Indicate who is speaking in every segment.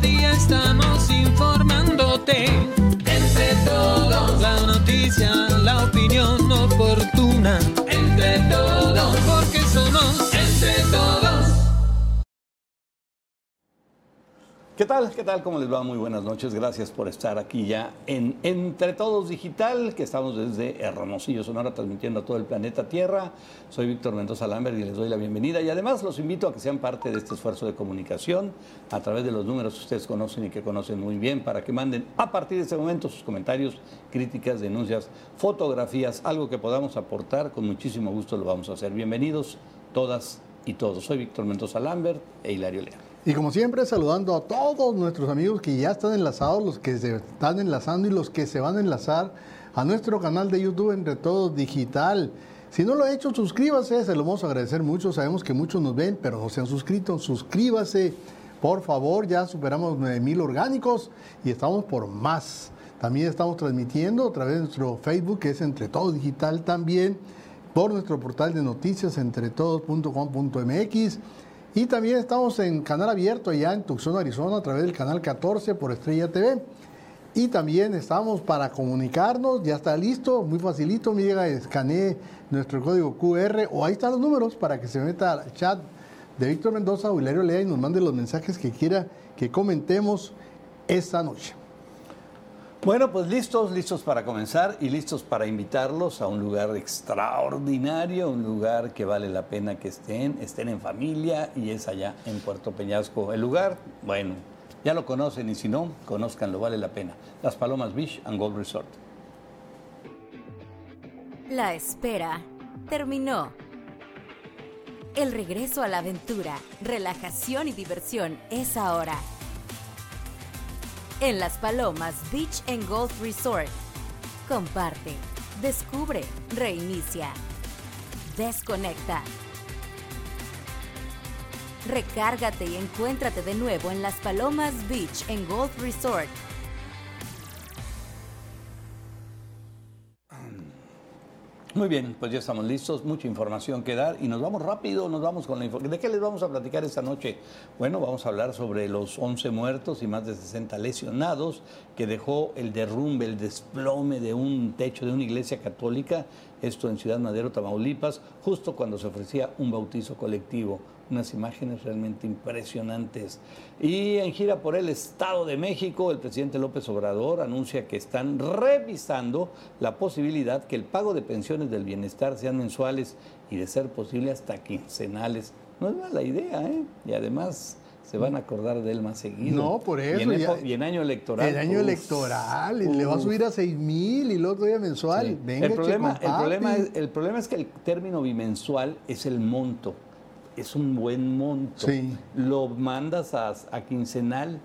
Speaker 1: Día estamos informándote.
Speaker 2: ¿Qué tal? ¿Qué tal? ¿Cómo les va? Muy buenas noches. Gracias por estar aquí ya en Entre Todos Digital, que estamos desde Hermosillo, Sonora, transmitiendo a todo el planeta Tierra. Soy Víctor Mendoza Lambert y les doy la bienvenida. Y además los invito a que sean parte de este esfuerzo de comunicación a través de los números que ustedes conocen y que conocen muy bien, para que manden a partir de este momento sus comentarios, críticas, denuncias, fotografías, algo que podamos aportar. Con muchísimo gusto lo vamos a hacer. Bienvenidos todas y todos. Soy Víctor Mendoza Lambert e Hilario Lea.
Speaker 3: Y como siempre, saludando a todos nuestros amigos que ya están enlazados, los que se están enlazando y los que se van a enlazar a nuestro canal de YouTube Entre Todos Digital. Si no lo ha hecho, suscríbase, se lo vamos a agradecer mucho. Sabemos que muchos nos ven, pero no se han suscrito. Suscríbase, por favor, ya superamos 9000 orgánicos y estamos por más. También estamos transmitiendo a través de nuestro Facebook, que es Entre Todos Digital también, por nuestro portal de noticias entretodos.com.mx y también estamos en canal abierto allá en Tucson, Arizona, a través del canal 14 por Estrella TV. Y también estamos para comunicarnos, ya está listo, muy facilito, llega, escanee nuestro código QR o ahí están los números para que se meta al chat de Víctor Mendoza o Hilario Lea y nos mande los mensajes que quiera que comentemos esta noche.
Speaker 2: Bueno, pues listos, listos para comenzar y listos para invitarlos a un lugar extraordinario, un lugar que vale la pena que estén, estén en familia y es allá en Puerto Peñasco. El lugar, bueno, ya lo conocen y si no, conózcanlo, vale la pena. Las Palomas Beach and Gold Resort.
Speaker 4: La espera terminó. El regreso a la aventura, relajación y diversión es ahora. En Las Palomas Beach and Golf Resort. Comparte, descubre, reinicia, desconecta. Recárgate y encuéntrate de nuevo en Las Palomas Beach and Golf Resort.
Speaker 2: Muy bien, pues ya estamos listos, mucha información que dar y nos vamos rápido, nos vamos con la información. ¿De qué les vamos a platicar esta noche? Bueno, vamos a hablar sobre los 11 muertos y más de 60 lesionados que dejó el derrumbe, el desplome de un techo de una iglesia católica, esto en Ciudad Madero, Tamaulipas, justo cuando se ofrecía un bautizo colectivo unas imágenes realmente impresionantes. Y en gira por el Estado de México, el presidente López Obrador anuncia que están revisando la posibilidad que el pago de pensiones del bienestar sean mensuales y de ser posible hasta quincenales. No es mala idea, ¿eh? Y además se van a acordar de él más seguido.
Speaker 3: No, por eso.
Speaker 2: Y en,
Speaker 3: ya-
Speaker 2: epo- y en año electoral.
Speaker 3: El año
Speaker 2: uf,
Speaker 3: electoral, y le va a subir a 6 mil y el otro día mensual.
Speaker 2: Sí.
Speaker 3: Venga,
Speaker 2: el, problema, el, problema es, el problema es que el término bimensual es el monto. Es un buen monto.
Speaker 3: Sí.
Speaker 2: Lo mandas a, a quincenal.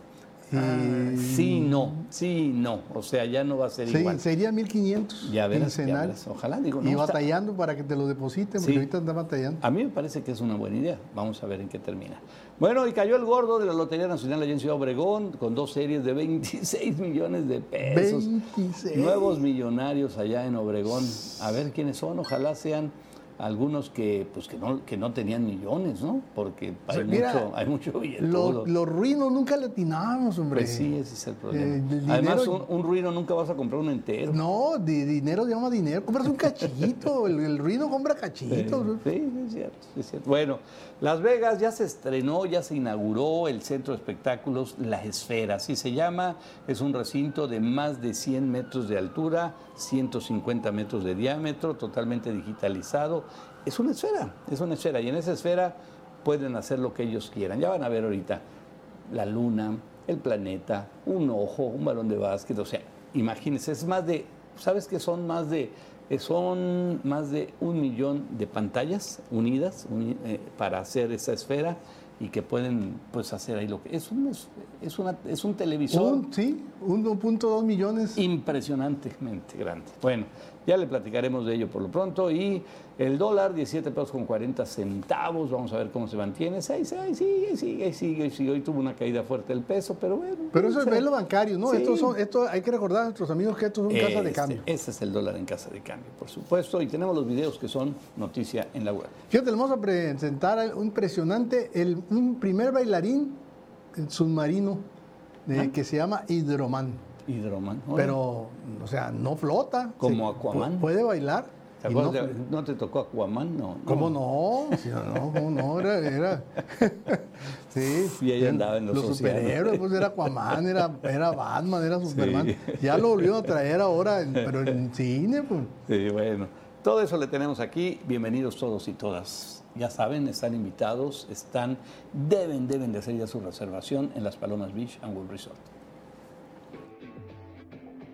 Speaker 2: ah, sí, no, sí, no. O sea, ya no va a ser
Speaker 3: Sí,
Speaker 2: igual.
Speaker 3: sería 1500
Speaker 2: Ya verás, ya
Speaker 3: quincenal.
Speaker 2: verás. Ojalá, digo, no
Speaker 3: y
Speaker 2: está-
Speaker 3: batallando para que te lo depositen, porque
Speaker 2: Sí.
Speaker 3: ahorita anda batallando.
Speaker 2: A mí me parece que es una buena idea. Vamos a ver en qué termina. Bueno, y cayó el gordo de la Lotería Nacional allá en Ciudad Obregón con dos series de 26 millones de pesos.
Speaker 3: 26.
Speaker 2: Nuevos millonarios allá en Obregón. A ver quiénes son. Ojalá sean algunos que pues que no, que no tenían millones, ¿no? Porque hay,
Speaker 3: Mira,
Speaker 2: mucho, hay mucho billetudo.
Speaker 3: Los, ruinos nunca le atinábamos, hombre.
Speaker 2: Pues sí, ese es el problema.
Speaker 3: Eh, el
Speaker 2: Además,
Speaker 3: dinero-
Speaker 2: un, un ruino nunca vas a comprar un entero.
Speaker 3: No, de dinero llama dinero. Compras un cachito. el, el ruino compra cachitos.
Speaker 2: Sí, sí, es cierto, es cierto. Bueno, Las Vegas ya se estrenó, ya se inauguró el centro de espectáculos La Esfera, así se llama. Es un recinto de más de 100 metros de altura, 150 metros de diámetro, totalmente digitalizado. Es una esfera, es una esfera. Y en esa esfera pueden hacer lo que ellos quieran. Ya van a ver ahorita la luna, el planeta, un ojo, un balón de básquet. O sea, imagínense, es más de, ¿sabes que son más de, son más de un millón de pantallas unidas uni- eh, para hacer esa esfera y que pueden pues hacer ahí lo que es un es, es una es un televisor
Speaker 3: Un, sí, 1.2 millones.
Speaker 2: impresionantemente grande. Bueno, ya le platicaremos de ello por lo pronto. Y el dólar, 17 pesos con 40 centavos. Vamos a ver cómo se mantiene. Ahí, ahí sigue, sigue, sigue, sigue. Hoy tuvo una caída fuerte el peso, pero bueno.
Speaker 3: Pero eso es velo bancario, ¿no?
Speaker 2: Sí.
Speaker 3: Estos son, esto hay que recordar a nuestros amigos que estos son casas de
Speaker 2: Este,
Speaker 3: cambio.
Speaker 2: Ese es el dólar en casa de cambio, por supuesto. Y tenemos los videos que son noticia en la web.
Speaker 3: Fíjate, le vamos a presentar un impresionante, el, un primer bailarín el submarino de- que se llama Hidroman.
Speaker 2: Hidroman.
Speaker 3: Pero, o sea, no flota.
Speaker 2: Como
Speaker 3: Se-
Speaker 2: Aquaman.
Speaker 3: pu- Puede bailar.
Speaker 2: ¿Te
Speaker 3: y no
Speaker 2: de- te tocó Aquaman? No.
Speaker 3: ¿Cómo no? Sí, no, ¿cómo no? Era, era- sí.
Speaker 2: Y ahí andaba en los océanos.
Speaker 3: superhéroes, pues era Aquaman, era, era Batman, era Superman. Ya lo volvieron a traer ahora, en- pero en cine, pues.
Speaker 2: Sí, bueno. Todo eso le tenemos aquí. Bienvenidos todos y todas. Ya saben, están invitados, están, deben, deben de hacer ya su reservación en las Palomas Beach and World Resort.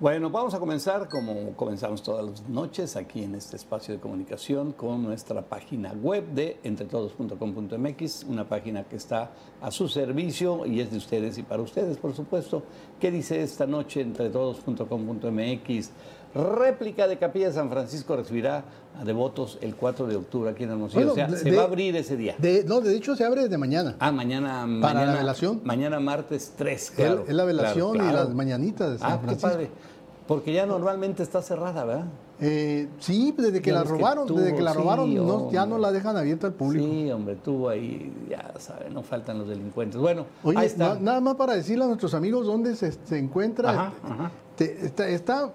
Speaker 2: Bueno, vamos a comenzar como comenzamos todas las noches aquí en este espacio de comunicación con nuestra página web de entretodos.com.mx, una página que está a su servicio y es de ustedes y para ustedes, por supuesto. ¿Qué dice esta noche entretodos.com.mx? Réplica de Capilla de San Francisco recibirá a devotos el 4 de octubre aquí en Hermosillo.
Speaker 3: Bueno,
Speaker 2: o sea,
Speaker 3: de-
Speaker 2: se va a abrir ese día.
Speaker 3: De, no, de hecho se abre desde mañana.
Speaker 2: Ah, mañana.
Speaker 3: Para
Speaker 2: mañana,
Speaker 3: la velación.
Speaker 2: Mañana martes 3,
Speaker 3: Es-
Speaker 2: claro.
Speaker 3: es la velación
Speaker 2: claro,
Speaker 3: y las mañanitas de San
Speaker 2: Ah, qué
Speaker 3: Francisco.
Speaker 2: padre. Porque ya normalmente está cerrada, ¿verdad?
Speaker 3: Eh, sí, desde que la
Speaker 2: que
Speaker 3: robaron,
Speaker 2: tuvo,
Speaker 3: desde que la
Speaker 2: sí,
Speaker 3: robaron, no- ya no la dejan abierta al público.
Speaker 2: Sí, hombre, tuvo ahí, ya sabe, no faltan los delincuentes. Bueno,
Speaker 3: Oye,
Speaker 2: ahí está.
Speaker 3: na- nada más para decirle a nuestros amigos dónde se, se encuentra.
Speaker 2: Ajá, ajá.
Speaker 3: Te- está, está,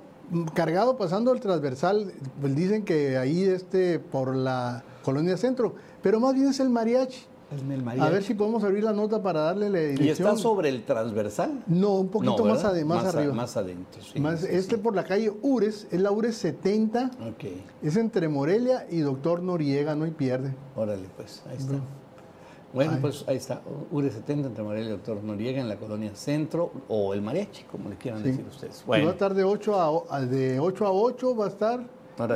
Speaker 3: cargado pasando el transversal. Pues dicen que ahí este por la colonia centro, pero más bien es el mariachi.
Speaker 2: Es el
Speaker 3: A
Speaker 2: mariachi.
Speaker 3: ver si podemos abrir la nota para darle la
Speaker 2: ¿Y
Speaker 3: dirección.
Speaker 2: está sobre el transversal?
Speaker 3: No, un poquito
Speaker 2: No,
Speaker 3: más,
Speaker 2: ¿verdad?
Speaker 3: ade- más,
Speaker 2: a-
Speaker 3: arriba.
Speaker 2: Más adentro, sí.
Speaker 3: Más-
Speaker 2: sí,
Speaker 3: este
Speaker 2: sí.
Speaker 3: por la calle Ures, es la Ures 70,
Speaker 2: Ok,
Speaker 3: es entre Morelia y Doctor Noriega, no hay pierde.
Speaker 2: órale, pues, ahí está. Bueno,
Speaker 3: Ay.
Speaker 2: pues ahí está, URE 70 entre Morelia y Doctor Noriega en la colonia Centro o el mariachi, como le quieran
Speaker 3: Sí.
Speaker 2: decir ustedes.
Speaker 3: Y va a
Speaker 2: Bueno,
Speaker 3: estar de 8 a, de 8 a 8 va a estar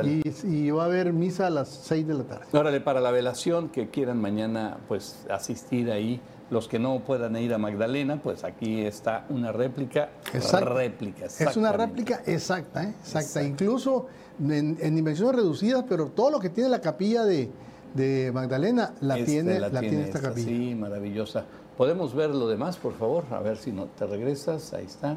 Speaker 3: y, y va a haber misa a las 6 de la tarde.
Speaker 2: Órale, para la velación que quieran mañana pues asistir ahí, los que no puedan ir a Magdalena, pues aquí está una réplica.
Speaker 3: Exacto.
Speaker 2: Réplica,
Speaker 3: Es una réplica exacta, ¿eh? exacta.
Speaker 2: Exacto.
Speaker 3: Incluso en, en dimensiones reducidas, pero todo lo que tiene la capilla de, de Magdalena la,
Speaker 2: Este,
Speaker 3: tiene, la tiene esta,
Speaker 2: esta,
Speaker 3: capilla.
Speaker 2: Sí, maravillosa. Podemos ver lo demás, por favor, a ver si no te regresas, ahí está.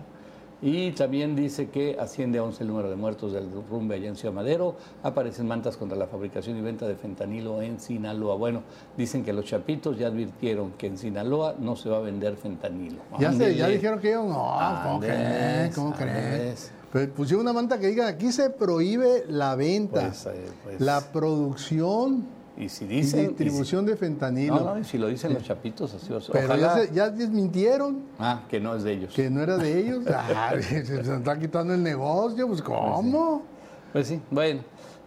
Speaker 2: Y también dice que asciende a 11 el número de muertos del rumbe allá en Ciudad Madero. Aparecen mantas contra la fabricación y venta de fentanilo en Sinaloa. Bueno, dicen que los chapitos ya advirtieron que en Sinaloa no se va a vender fentanilo.
Speaker 3: Ya, se, ya dijeron que ellos, no, ¿cómo crees? ¿Cómo crees? Pues pusieron una manta que diga, aquí se prohíbe la venta,
Speaker 2: Pues, eh, pues,
Speaker 3: la producción
Speaker 2: y si
Speaker 3: y
Speaker 2: dicen... y si-
Speaker 3: distribución de fentanilo.
Speaker 2: no, no, y si lo dicen los chapitos, así va a ser.
Speaker 3: pero
Speaker 2: Ojalá-
Speaker 3: ya, se- ya desmintieron
Speaker 2: Ah, que no es de ellos.
Speaker 3: que no era de ellos. Ay, se está quitando el negocio, pues ¿cómo?
Speaker 2: Pues sí, bueno.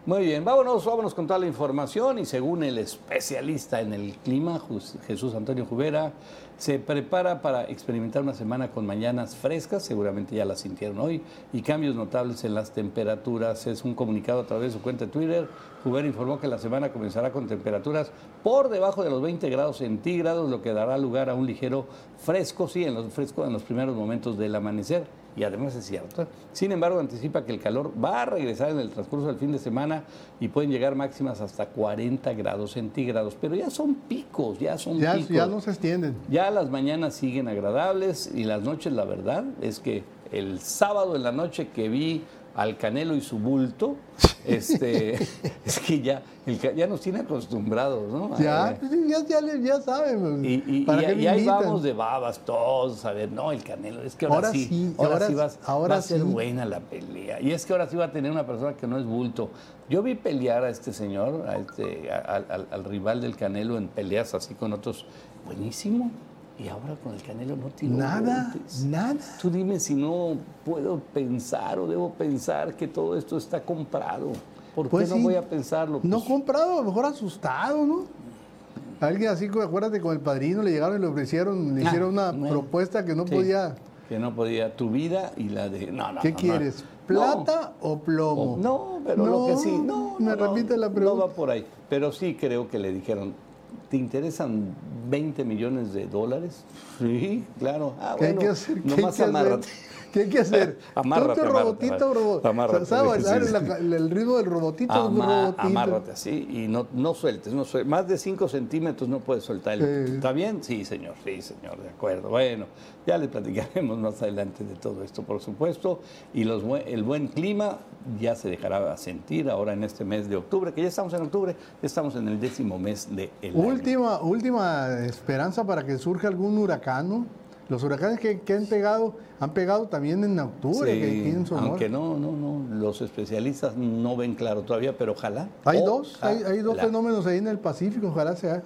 Speaker 2: Muy bien, vámonos, vámonos con toda la información y según el especialista en el clima, Jesús Antonio Jubera, se prepara para experimentar una semana con mañanas frescas, seguramente ya las sintieron hoy, y cambios notables en las temperaturas. Es un comunicado a través de su cuenta de Twitter. Jubera informó que la semana comenzará con temperaturas por debajo de los 20 grados centígrados, lo que dará lugar a un ligero fresco, sí, en los fresco en los primeros momentos del amanecer y además es cierto. Sin embargo, anticipa que el calor va a regresar en el transcurso del fin de semana y pueden llegar máximas hasta 40 grados centígrados, pero ya son picos, ya son
Speaker 3: Ya,
Speaker 2: picos.
Speaker 3: ya no se extienden.
Speaker 2: Ya las mañanas siguen agradables y las noches, la verdad, es que el sábado en la noche que vi al Canelo y su bulto, este, es que ya, el ya nos tiene acostumbrados, ¿no?
Speaker 3: Ya, pues, ya, ya, le- ya saben. pues,
Speaker 2: y, y-
Speaker 3: ¿para
Speaker 2: y-
Speaker 3: qué me
Speaker 2: y ahí vamos de babas todos a ver, no, el Canelo, es que ahora,
Speaker 3: Ahora
Speaker 2: sí,
Speaker 3: sí,
Speaker 2: ahora,
Speaker 3: ahora-
Speaker 2: sí vas-
Speaker 3: ahora
Speaker 2: va a ser
Speaker 3: sí.
Speaker 2: buena la pelea. Y es que ahora sí va a tener una persona que no es bulto. Yo vi pelear a este señor, a este, a- al- al- al rival del Canelo en peleas así con otros, buenísimo. Y ahora con el Canelo no tiene
Speaker 3: Nada, nada.
Speaker 2: Tú dime si no puedo pensar o debo pensar que todo esto está comprado. ¿Por qué
Speaker 3: Pues
Speaker 2: no
Speaker 3: sí,
Speaker 2: voy a pensarlo?
Speaker 3: No
Speaker 2: Pues,
Speaker 3: comprado, a lo mejor asustado, ¿no? Alguien así, acuérdate, con el padrino le llegaron y le ofrecieron, le
Speaker 2: Ah,
Speaker 3: hicieron una
Speaker 2: bueno.
Speaker 3: propuesta que no
Speaker 2: Sí.
Speaker 3: podía.
Speaker 2: que no podía tu vida y la de no no
Speaker 3: ¿Qué
Speaker 2: no,
Speaker 3: quieres?
Speaker 2: no.
Speaker 3: ¿Plata o plomo?
Speaker 2: O- no pero lo que sí no
Speaker 3: me
Speaker 2: no, no,
Speaker 3: repite la
Speaker 2: no
Speaker 3: pregunta.
Speaker 2: va por ahí pero sí creo que le dijeron ¿Te interesan 20 millones de dólares? Sí, claro. Ah,
Speaker 3: ¿Qué hay
Speaker 2: bueno,
Speaker 3: que hacer? ¿Qué hay
Speaker 2: nomás
Speaker 3: que hacer? ¿Qué hay que hacer?
Speaker 2: Amárrate, amárrate,
Speaker 3: robotito, robot.
Speaker 2: amárrate,
Speaker 3: ¿Sabes
Speaker 2: sí,
Speaker 3: bailar
Speaker 2: sí,
Speaker 3: la- el ritmo del robotito?
Speaker 2: Ama-
Speaker 3: robotito.
Speaker 2: amárrate así y no, no sueltes, no sueltes. Más de 5 centímetros no puedes soltar. el-
Speaker 3: Sí.
Speaker 2: ¿Está bien? Sí, señor, sí, señor, de acuerdo. Bueno, ya le platicaremos más adelante de todo esto, por supuesto. Y los, el buen clima ya se dejará sentir ahora en este mes de octubre, que ya estamos en octubre, ya estamos en el décimo mes de el año.
Speaker 3: Última, última esperanza para que surja algún huracán, ¿no? Los huracanes que, que han pegado, han pegado también en octubre,
Speaker 2: Sí,
Speaker 3: que
Speaker 2: aunque no, no, no, los especialistas no ven claro todavía, pero ojalá.
Speaker 3: Hay dos, hay, hay dos fenómenos ahí en el Pacífico, ojalá sea.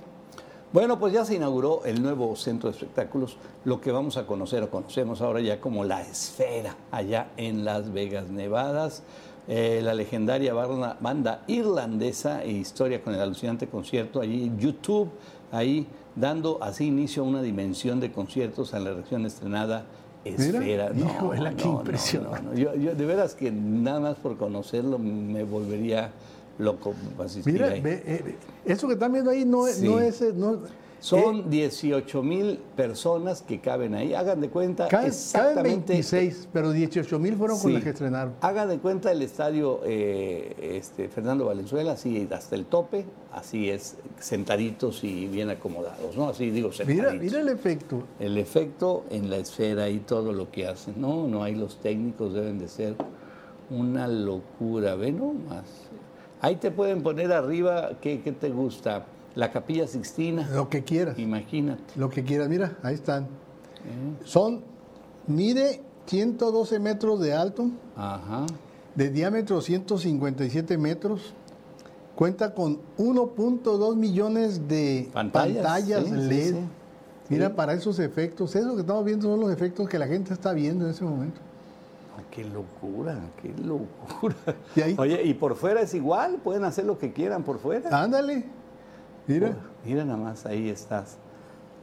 Speaker 2: Bueno, pues ya se inauguró el nuevo centro de espectáculos, lo que vamos a conocer o conocemos ahora ya como la Esfera, allá en Las Vegas, Nevadas. Eh, la legendaria banda, banda irlandesa e historia con el alucinante concierto allí en YouTube, ahí dando así inicio a una dimensión de conciertos a la región estrenada Esfera.
Speaker 3: híjole, qué impresionante.
Speaker 2: no. Yo, yo de veras que nada más por conocerlo me volvería loco asistir
Speaker 3: Mira,
Speaker 2: ahí.
Speaker 3: ve, eh, eso que están viendo ahí no, es-
Speaker 2: Sí.
Speaker 3: no es... eh, No,
Speaker 2: Son
Speaker 3: eh,
Speaker 2: 18 mil personas que caben ahí. Hagan de cuenta
Speaker 3: caben, caben
Speaker 2: exactamente.
Speaker 3: 26, pero 18 mil fueron con
Speaker 2: Sí.
Speaker 3: las que estrenaron.
Speaker 2: Hagan de cuenta el estadio eh, este, Fernando Valenzuela, así hasta el tope, así es, sentaditos y bien acomodados, ¿no? Así digo,
Speaker 3: Mira,
Speaker 2: sentaditos.
Speaker 3: mira el efecto.
Speaker 2: El efecto en la esfera y todo lo que hacen. No, no hay los técnicos, deben de ser una locura. Ve nomás. Ahí te pueden poner arriba, ¿qué, qué te gusta? La capilla Sixtina.
Speaker 3: Lo que quieras.
Speaker 2: Imagínate.
Speaker 3: Lo que quieras, mira, ahí están.
Speaker 2: ¿eh?
Speaker 3: Son, mide 112 metros de alto,
Speaker 2: Ajá.
Speaker 3: de diámetro 157 metros. Cuenta con 1.2 millones de
Speaker 2: Pantallas,
Speaker 3: pantallas,
Speaker 2: sí, sí,
Speaker 3: LED.
Speaker 2: sí.
Speaker 3: Mira, para esos efectos, eso que estamos viendo son los efectos que la gente está viendo en ese momento.
Speaker 2: Ah, Qué locura, qué locura.
Speaker 3: Y ahí-
Speaker 2: Oye, y por fuera es igual, pueden hacer lo que quieran por fuera.
Speaker 3: Ándale, mira.
Speaker 2: Mira nada más, ahí estás.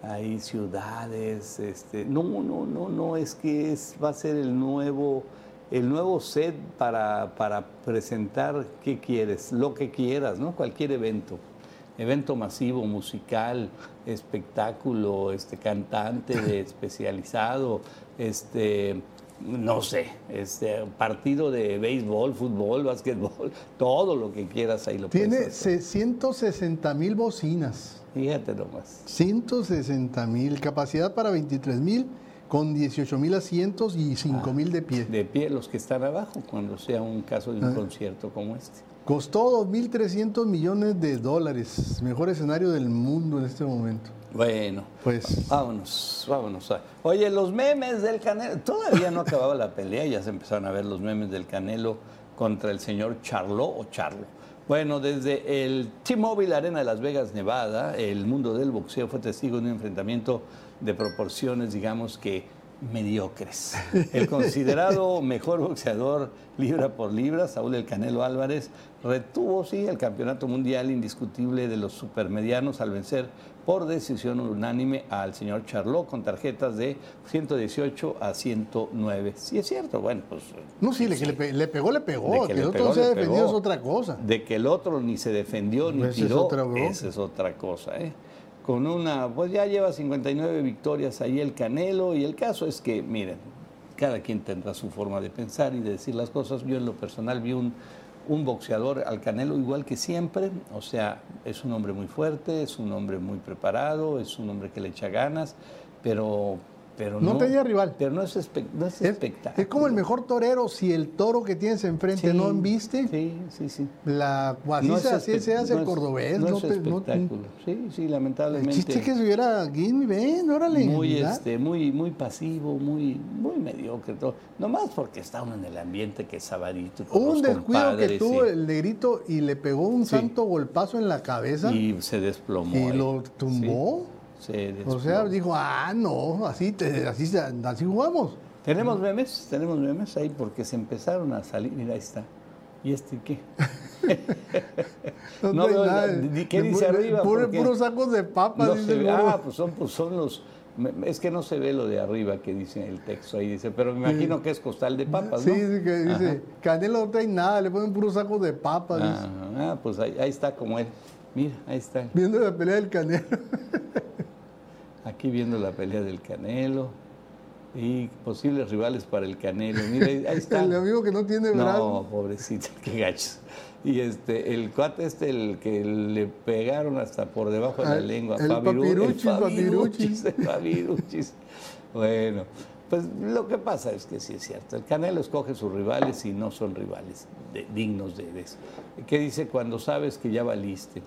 Speaker 2: Hay ciudades, este, no, no, no, no, es que es, va a ser el nuevo, el nuevo set para, para presentar qué quieres, lo que quieras, ¿no? Cualquier evento. Evento masivo, musical, espectáculo, este, cantante especializado, este, no sé, este, partido de béisbol, fútbol, básquetbol, todo lo que quieras ahí lo
Speaker 3: Tiene
Speaker 2: puedes hacer.
Speaker 3: 160 mil bocinas.
Speaker 2: Fíjate nomás.
Speaker 3: 160 mil, capacidad para 23 mil, con 18 mil asientos y 5 mil de pie.
Speaker 2: de pie los que están abajo cuando sea un caso de un
Speaker 3: Ah.
Speaker 2: concierto como este.
Speaker 3: Costó 2.300 millones de dólares, mejor escenario del mundo en este momento.
Speaker 2: Bueno,
Speaker 3: Pues
Speaker 2: vámonos, vámonos. Oye, los memes del Canelo, todavía no acababa la pelea, ya se empezaron a ver los memes del Canelo contra el señor Charlo o Charlo. Bueno, desde el T-Mobile Arena de Las Vegas, Nevada, el mundo del boxeo fue testigo de un enfrentamiento de proporciones, digamos que mediocres. El considerado mejor boxeador libra por libra, Saúl El Canelo Álvarez, retuvo, sí, el campeonato mundial indiscutible de los supermedianos al vencer por decisión unánime al señor Charlot con tarjetas de 118 a 109. Sí, es cierto, bueno, pues
Speaker 3: no, sí, le, que le pe- le pegó, le pegó.
Speaker 2: De
Speaker 3: Que,
Speaker 2: que
Speaker 3: el otro
Speaker 2: pegó,
Speaker 3: no se ha
Speaker 2: le
Speaker 3: defendido
Speaker 2: pegó.
Speaker 3: es otra cosa.
Speaker 2: de que el otro ni se defendió ni
Speaker 3: Esa es
Speaker 2: tiró, esa es otra cosa. ¿eh? Con una, pues ya lleva 59 victorias ahí el Canelo y el caso es que, miren, cada quien tendrá su forma de pensar y de decir las cosas. Yo en lo personal vi un, un boxeador al Canelo igual que siempre, o sea, es un hombre muy fuerte, es un hombre muy preparado, es un hombre que le echa ganas, pero... Pero
Speaker 3: No tenía rival.
Speaker 2: Pero no es, espe- no es
Speaker 3: Es,
Speaker 2: espectáculo.
Speaker 3: es como el mejor torero, si el toro que tienes enfrente
Speaker 2: Sí,
Speaker 3: no embiste,
Speaker 2: Sí, sí, sí.
Speaker 3: la, así,
Speaker 2: No
Speaker 3: se, así se hace el cordobés.
Speaker 2: No, es espectáculo. sí, sí,
Speaker 3: el
Speaker 2: lamentablemente.
Speaker 3: chiste es que se hubiera Guinea, ven, órale.
Speaker 2: muy, este, muy, muy pasivo, muy, muy mediocre. Todo. Nomás porque está uno en el ambiente que es
Speaker 3: Hubo un descuido que tuvo
Speaker 2: y-
Speaker 3: el negrito y le pegó un
Speaker 2: Sí.
Speaker 3: santo golpazo en la cabeza y,
Speaker 2: Y se desplomó. ahí.
Speaker 3: lo tumbó.
Speaker 2: Sí, se
Speaker 3: O sea, dijo, ah, no, así, te- así, así jugamos.
Speaker 2: Tenemos memes, tenemos memes ahí porque se empezaron a salir. Mira, ahí está. ¿Y este qué?
Speaker 3: No,
Speaker 2: No
Speaker 3: trae
Speaker 2: veo
Speaker 3: nada.
Speaker 2: la- ¿qué
Speaker 3: De
Speaker 2: dice
Speaker 3: pu-
Speaker 2: arriba?
Speaker 3: puro- puros sacos de papas,
Speaker 2: No
Speaker 3: dice
Speaker 2: se ve- ah, pues son, pues son los. Es que no se ve lo de arriba que dice el texto ahí, dice, pero me imagino que es costal de papas,
Speaker 3: Sí,
Speaker 2: ¿no?
Speaker 3: sí, que dice, Canelo no trae nada, le ponen puros sacos de papas.
Speaker 2: Ajá, ah, pues ahí, ahí está como él. Mira, ahí está.
Speaker 3: Viendo la pelea del Canelo.
Speaker 2: Aquí viendo la pelea del Canelo y posibles rivales para el Canelo. Mira, ahí está.
Speaker 3: El amigo que no tiene brazo.
Speaker 2: No, pobrecito, qué gachos. Y este, el cuate este, el que le pegaron hasta por debajo de la
Speaker 3: Ah,
Speaker 2: lengua.
Speaker 3: el papiruchis,
Speaker 2: papiruchis, el papiruchis. Bueno, pues lo que pasa es que sí es cierto. El Canelo escoge sus rivales y no son rivales de- dignos de eso. ¿Qué dice cuando sabes que ya valiste?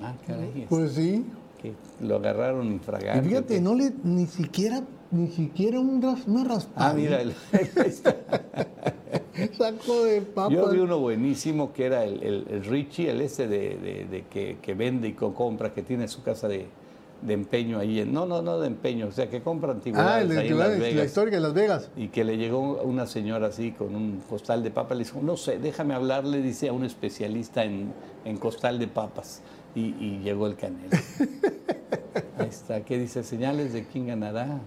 Speaker 2: Ah, caray.
Speaker 3: Pues sí.
Speaker 2: Que lo agarraron
Speaker 3: Y
Speaker 2: infragante.
Speaker 3: fíjate,
Speaker 2: ¿o qué?
Speaker 3: no le ni siquiera ni siquiera un ras- una raspada.
Speaker 2: Ah, mira, el-
Speaker 3: saco de papas.
Speaker 2: Yo vi uno buenísimo que era el, el- el Richie, el este de, de- de que, que vende y co- compra, que tiene su casa de, de empeño ahí. En, no, no, no de empeño, o sea, que compra antigüedades
Speaker 3: Ah, el de
Speaker 2: ahí en Las
Speaker 3: la, la
Speaker 2: Vegas.
Speaker 3: histórica de Las Vegas.
Speaker 2: Y que le llegó una señora así con un costal de papas. Le dijo, no sé, déjame hablarle, dice a un especialista en, en costal de papas. Y, y llegó el canelo. Ahí está. ¿Qué dice? Señales de quién ganará.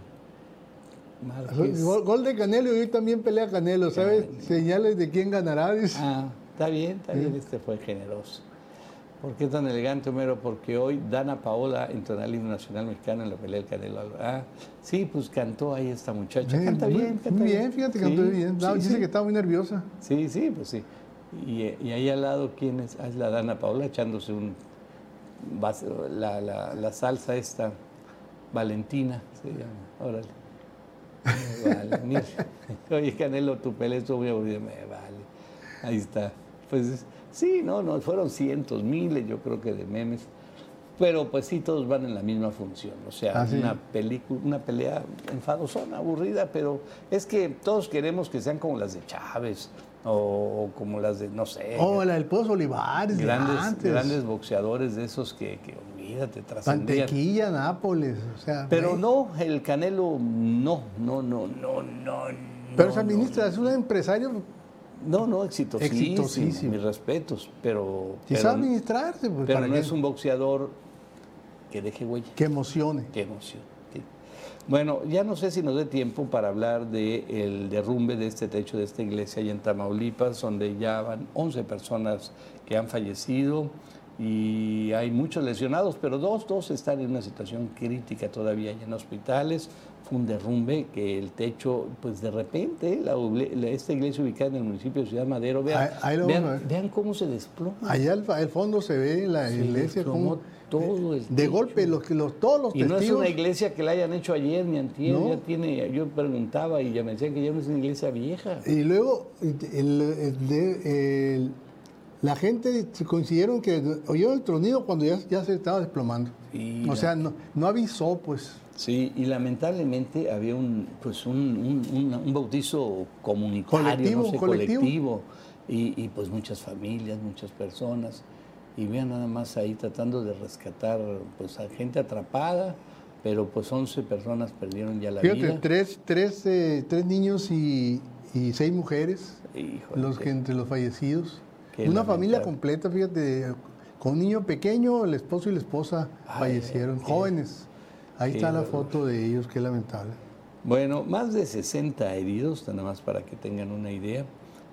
Speaker 2: Márquez.
Speaker 3: Gol, gol de Canelo y hoy también pelea Canelo, ¿sabes? Señales de quién ganará. dice.
Speaker 2: Ah, está bien, está bien, este fue generoso. ¿Por qué tan elegante, Homero? Porque hoy Dana Paola entró en el himno nacional mexicano en la pelea del Canelo. Ah, sí, pues cantó ahí esta muchacha.
Speaker 3: Sí,
Speaker 2: canta bien, canta
Speaker 3: muy bien, fíjate, cantó
Speaker 2: Sí,
Speaker 3: bien.
Speaker 2: sí,
Speaker 3: dice que estaba muy nerviosa.
Speaker 2: Sí, sí, pues sí. Y, y ahí al lado, ¿quién es? Ah, es la Dana Paola echándose un la, la- la salsa esta, Valentina se llama. Órale. Me vale, mira. Oye, Canelo, tu pelea estuvo muy aburrida. Me vale. Ahí está. Pues sí, no, no, fueron cientos, miles, yo creo que de memes. Pero pues sí, todos van en la misma función. O sea,
Speaker 3: Ah, sí.
Speaker 2: una película, una pelea enfadosona, aburrida, pero es que todos queremos que sean como las de Chávez o, o como las de, no sé,
Speaker 3: Oh, la del Pozo Olivares, de
Speaker 2: grandes,
Speaker 3: antes.
Speaker 2: grandes boxeadores de esos que, que olvídate, trascendían.
Speaker 3: Mantequilla, Nápoles. O sea,
Speaker 2: Pero no, el Canelo, no, no, no, no, no.
Speaker 3: Pero
Speaker 2: no,
Speaker 3: se administra, es un empresario.
Speaker 2: No, no, exitosísimo.
Speaker 3: Exitosísimo.
Speaker 2: Mis respetos, pero.
Speaker 3: Si
Speaker 2: pero,
Speaker 3: sabe administrarse, pues
Speaker 2: pero no
Speaker 3: qué?
Speaker 2: es un boxeador que deje huella.
Speaker 3: que emocione.
Speaker 2: Qué emoción. Bueno, ya no sé si nos dé tiempo para hablar del derrumbe de este techo de esta iglesia allá en Tamaulipas, donde ya van 11 personas que han fallecido y hay muchos lesionados, pero dos, dos están en una situación crítica todavía allá en hospitales. Fue un derrumbe que el techo, pues de repente, la, esta iglesia ubicada en el municipio de Ciudad Madero, vean,
Speaker 3: Ahí- ahí lo
Speaker 2: vean, cómo se desploma.
Speaker 3: Allá al, al fondo se ve la
Speaker 2: Se
Speaker 3: iglesia como
Speaker 2: todo el
Speaker 3: de
Speaker 2: techo.
Speaker 3: golpe los que los todos los
Speaker 2: Y no es
Speaker 3: testigos
Speaker 2: una iglesia que la hayan hecho ayer ni antier,
Speaker 3: No.
Speaker 2: ya tiene, yo preguntaba y ya me decían que ya no es una iglesia vieja.
Speaker 3: y luego el- el- de- el- la gente se coincidieron que oyeron el tronido cuando ya, ya se estaba desplomando.
Speaker 2: Sí,
Speaker 3: o sea, no, no avisó, pues.
Speaker 2: Sí, y lamentablemente había un, pues un, un- un- un bautizo comunitario,
Speaker 3: Colectivo,
Speaker 2: no sé,
Speaker 3: colectivo.
Speaker 2: colectivo, y, y, pues muchas familias, muchas personas, y vean nada más ahí tratando de rescatar pues a gente atrapada, pero pues 11 personas perdieron ya la
Speaker 3: Fíjate,
Speaker 2: vida.
Speaker 3: tres, tres, eh, tres niños y, y seis mujeres,
Speaker 2: Híjole,
Speaker 3: los que entre los fallecidos. Una familia completa, fíjate, con un niño pequeño, el esposo y la esposa
Speaker 2: Ay,
Speaker 3: fallecieron,
Speaker 2: qué-
Speaker 3: jóvenes. Ahí está la
Speaker 2: dolor.
Speaker 3: foto de ellos, qué lamentable.
Speaker 2: Bueno, más de 60 heridos, nada más para que tengan una idea.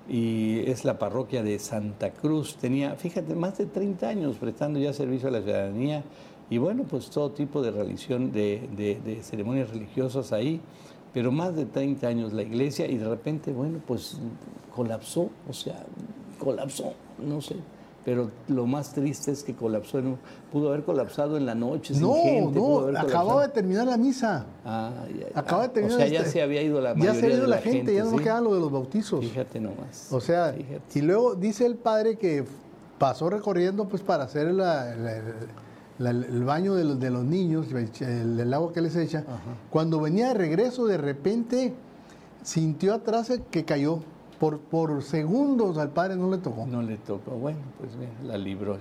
Speaker 2: Y es la parroquia de Santa Cruz. Tenía, fíjate, más de 30 años prestando ya servicio a la ciudadanía. Y bueno, pues todo tipo de religión, de, de- de ceremonias religiosas ahí. Pero más de 30 años la iglesia y de repente, bueno, pues colapsó. O sea, colapsó, no sé. Pero lo más triste es que colapsó, en un- pudo haber colapsado en la noche sin
Speaker 3: No,
Speaker 2: gente.
Speaker 3: no, acababa de terminar la misa.
Speaker 2: Ah, ya, ya.
Speaker 3: Acaba de terminar
Speaker 2: O sea, ya
Speaker 3: este-
Speaker 2: se había ido la
Speaker 3: Ya
Speaker 2: mayoría
Speaker 3: se ha ido
Speaker 2: de
Speaker 3: la, gente, ya no queda lo de los bautizos.
Speaker 2: Fíjate nomás.
Speaker 3: O sea,
Speaker 2: Fíjate.
Speaker 3: y luego dice el padre que pasó recorriendo pues para hacer la- la- la- el baño de los, de los niños, el, el agua que les echa. Cuando venía de regreso, de repente sintió atrás que cayó. Por, por segundos al padre no le tocó.
Speaker 2: No le tocó. Bueno, pues bien, la libró.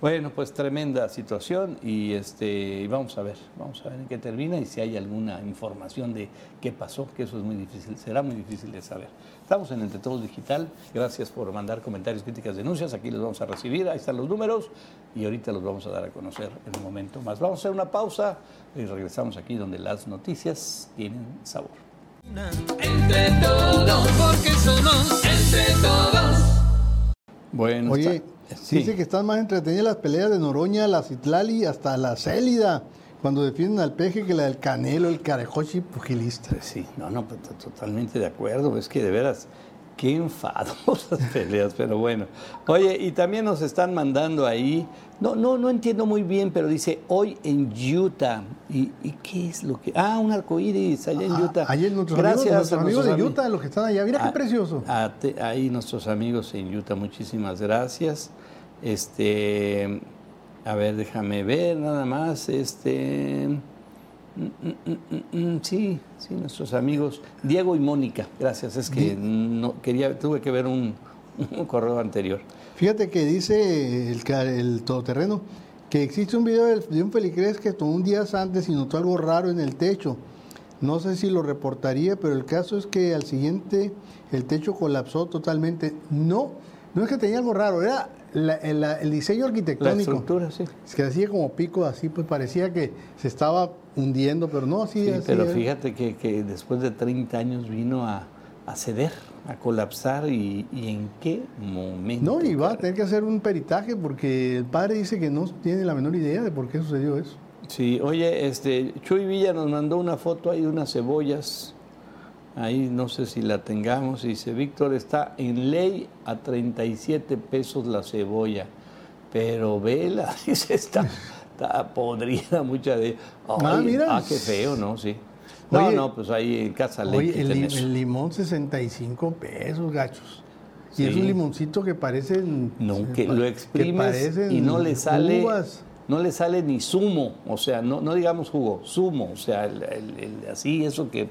Speaker 2: Bueno, pues tremenda situación y este vamos a ver, vamos a ver en qué termina y si hay alguna información de qué pasó, que eso es muy difícil, será muy difícil de saber. Estamos en Entre Todos Digital. Gracias por mandar comentarios, críticas, denuncias. Aquí los vamos a recibir. Ahí están los números y ahorita los vamos a dar a conocer en un momento más. Vamos a hacer una pausa y regresamos aquí donde las noticias tienen sabor.
Speaker 1: Entre todos, porque somos entre todos.
Speaker 2: Bueno,
Speaker 3: Oye,
Speaker 2: Sí.
Speaker 3: Dice que están más entretenidas las peleas de Noroña, la Citlali, hasta la Célida, cuando defienden al peje que la del Canelo, el Carejochi pugilista.
Speaker 2: Pues sí, no, no, pues, totalmente de acuerdo. Es que de veras, qué enfadosas peleas, pero bueno. Oye, y también nos están mandando ahí, no, no, no entiendo muy bien, pero dice hoy en Utah. ¿Y, y qué es lo que.? Ah, un arcoíris allá en
Speaker 3: Ah,
Speaker 2: Utah.
Speaker 3: Ayer nuestros
Speaker 2: Gracias
Speaker 3: amigos, nuestros
Speaker 2: a
Speaker 3: amigos
Speaker 2: nuestros
Speaker 3: de Utah, los que están allá, mira qué
Speaker 2: Ah,
Speaker 3: precioso.
Speaker 2: a te- ahí nuestros amigos en Utah, muchísimas gracias. Este, a ver, déjame ver nada más. Este, mm, mm, mm, sí, sí, nuestros amigos Diego y Mónica. Gracias. Es que no quería, tuve que ver un, un correo anterior.
Speaker 3: Fíjate que dice el, el todoterreno que existe un video de un felicrés que tomó un día antes y notó algo raro en el techo. No sé si lo reportaría, pero el caso es que al siguiente el techo colapsó totalmente. No, no es que tenía algo raro, era la- el, el diseño
Speaker 2: La
Speaker 3: arquitectónico.
Speaker 2: estructura, sí.
Speaker 3: Es que hacía como pico así, pues parecía que se estaba hundiendo, pero no así.
Speaker 2: Sí,
Speaker 3: así
Speaker 2: pero
Speaker 3: era.
Speaker 2: fíjate que, que después de 30 años vino a, a ceder, a colapsar y, y en qué momento.
Speaker 3: No, y va a tener que hacer un peritaje porque el padre dice que no tiene la menor idea de por qué sucedió eso.
Speaker 2: Sí, oye, este, Chuy Villa nos mandó una foto ahí de unas cebollas. Ahí no sé si la tengamos. Dice, Víctor, está en ley a 37 pesos la cebolla. Pero vela, dice, está, está podrida mucha de...
Speaker 3: Ah,
Speaker 2: Ay,
Speaker 3: mira.
Speaker 2: Ah, qué feo, ¿no? Sí. No,
Speaker 3: Oye,
Speaker 2: no, pues ahí en Casa Ley
Speaker 3: Oye, el, el limón 65 pesos, gachos. Y es un limoncito que parecen...
Speaker 2: No, que lo exprimes y no le sale,
Speaker 3: uvas.
Speaker 2: no le sale ni zumo, o sea, no, no digamos jugo, zumo, o sea, el- el- el- así eso que,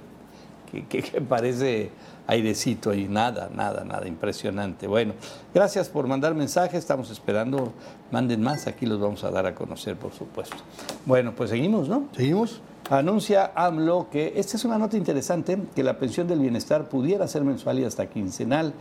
Speaker 2: que, que- que parece airecito y nada, nada, nada, impresionante. Bueno, gracias por mandar mensajes, estamos esperando, manden más, aquí los vamos a dar a conocer, por supuesto. Bueno, pues seguimos, ¿no?
Speaker 3: ¿Seguimos?
Speaker 2: Anuncia AMLO que, esta es una nota interesante, que la pensión del bienestar pudiera ser mensual y hasta quincenal.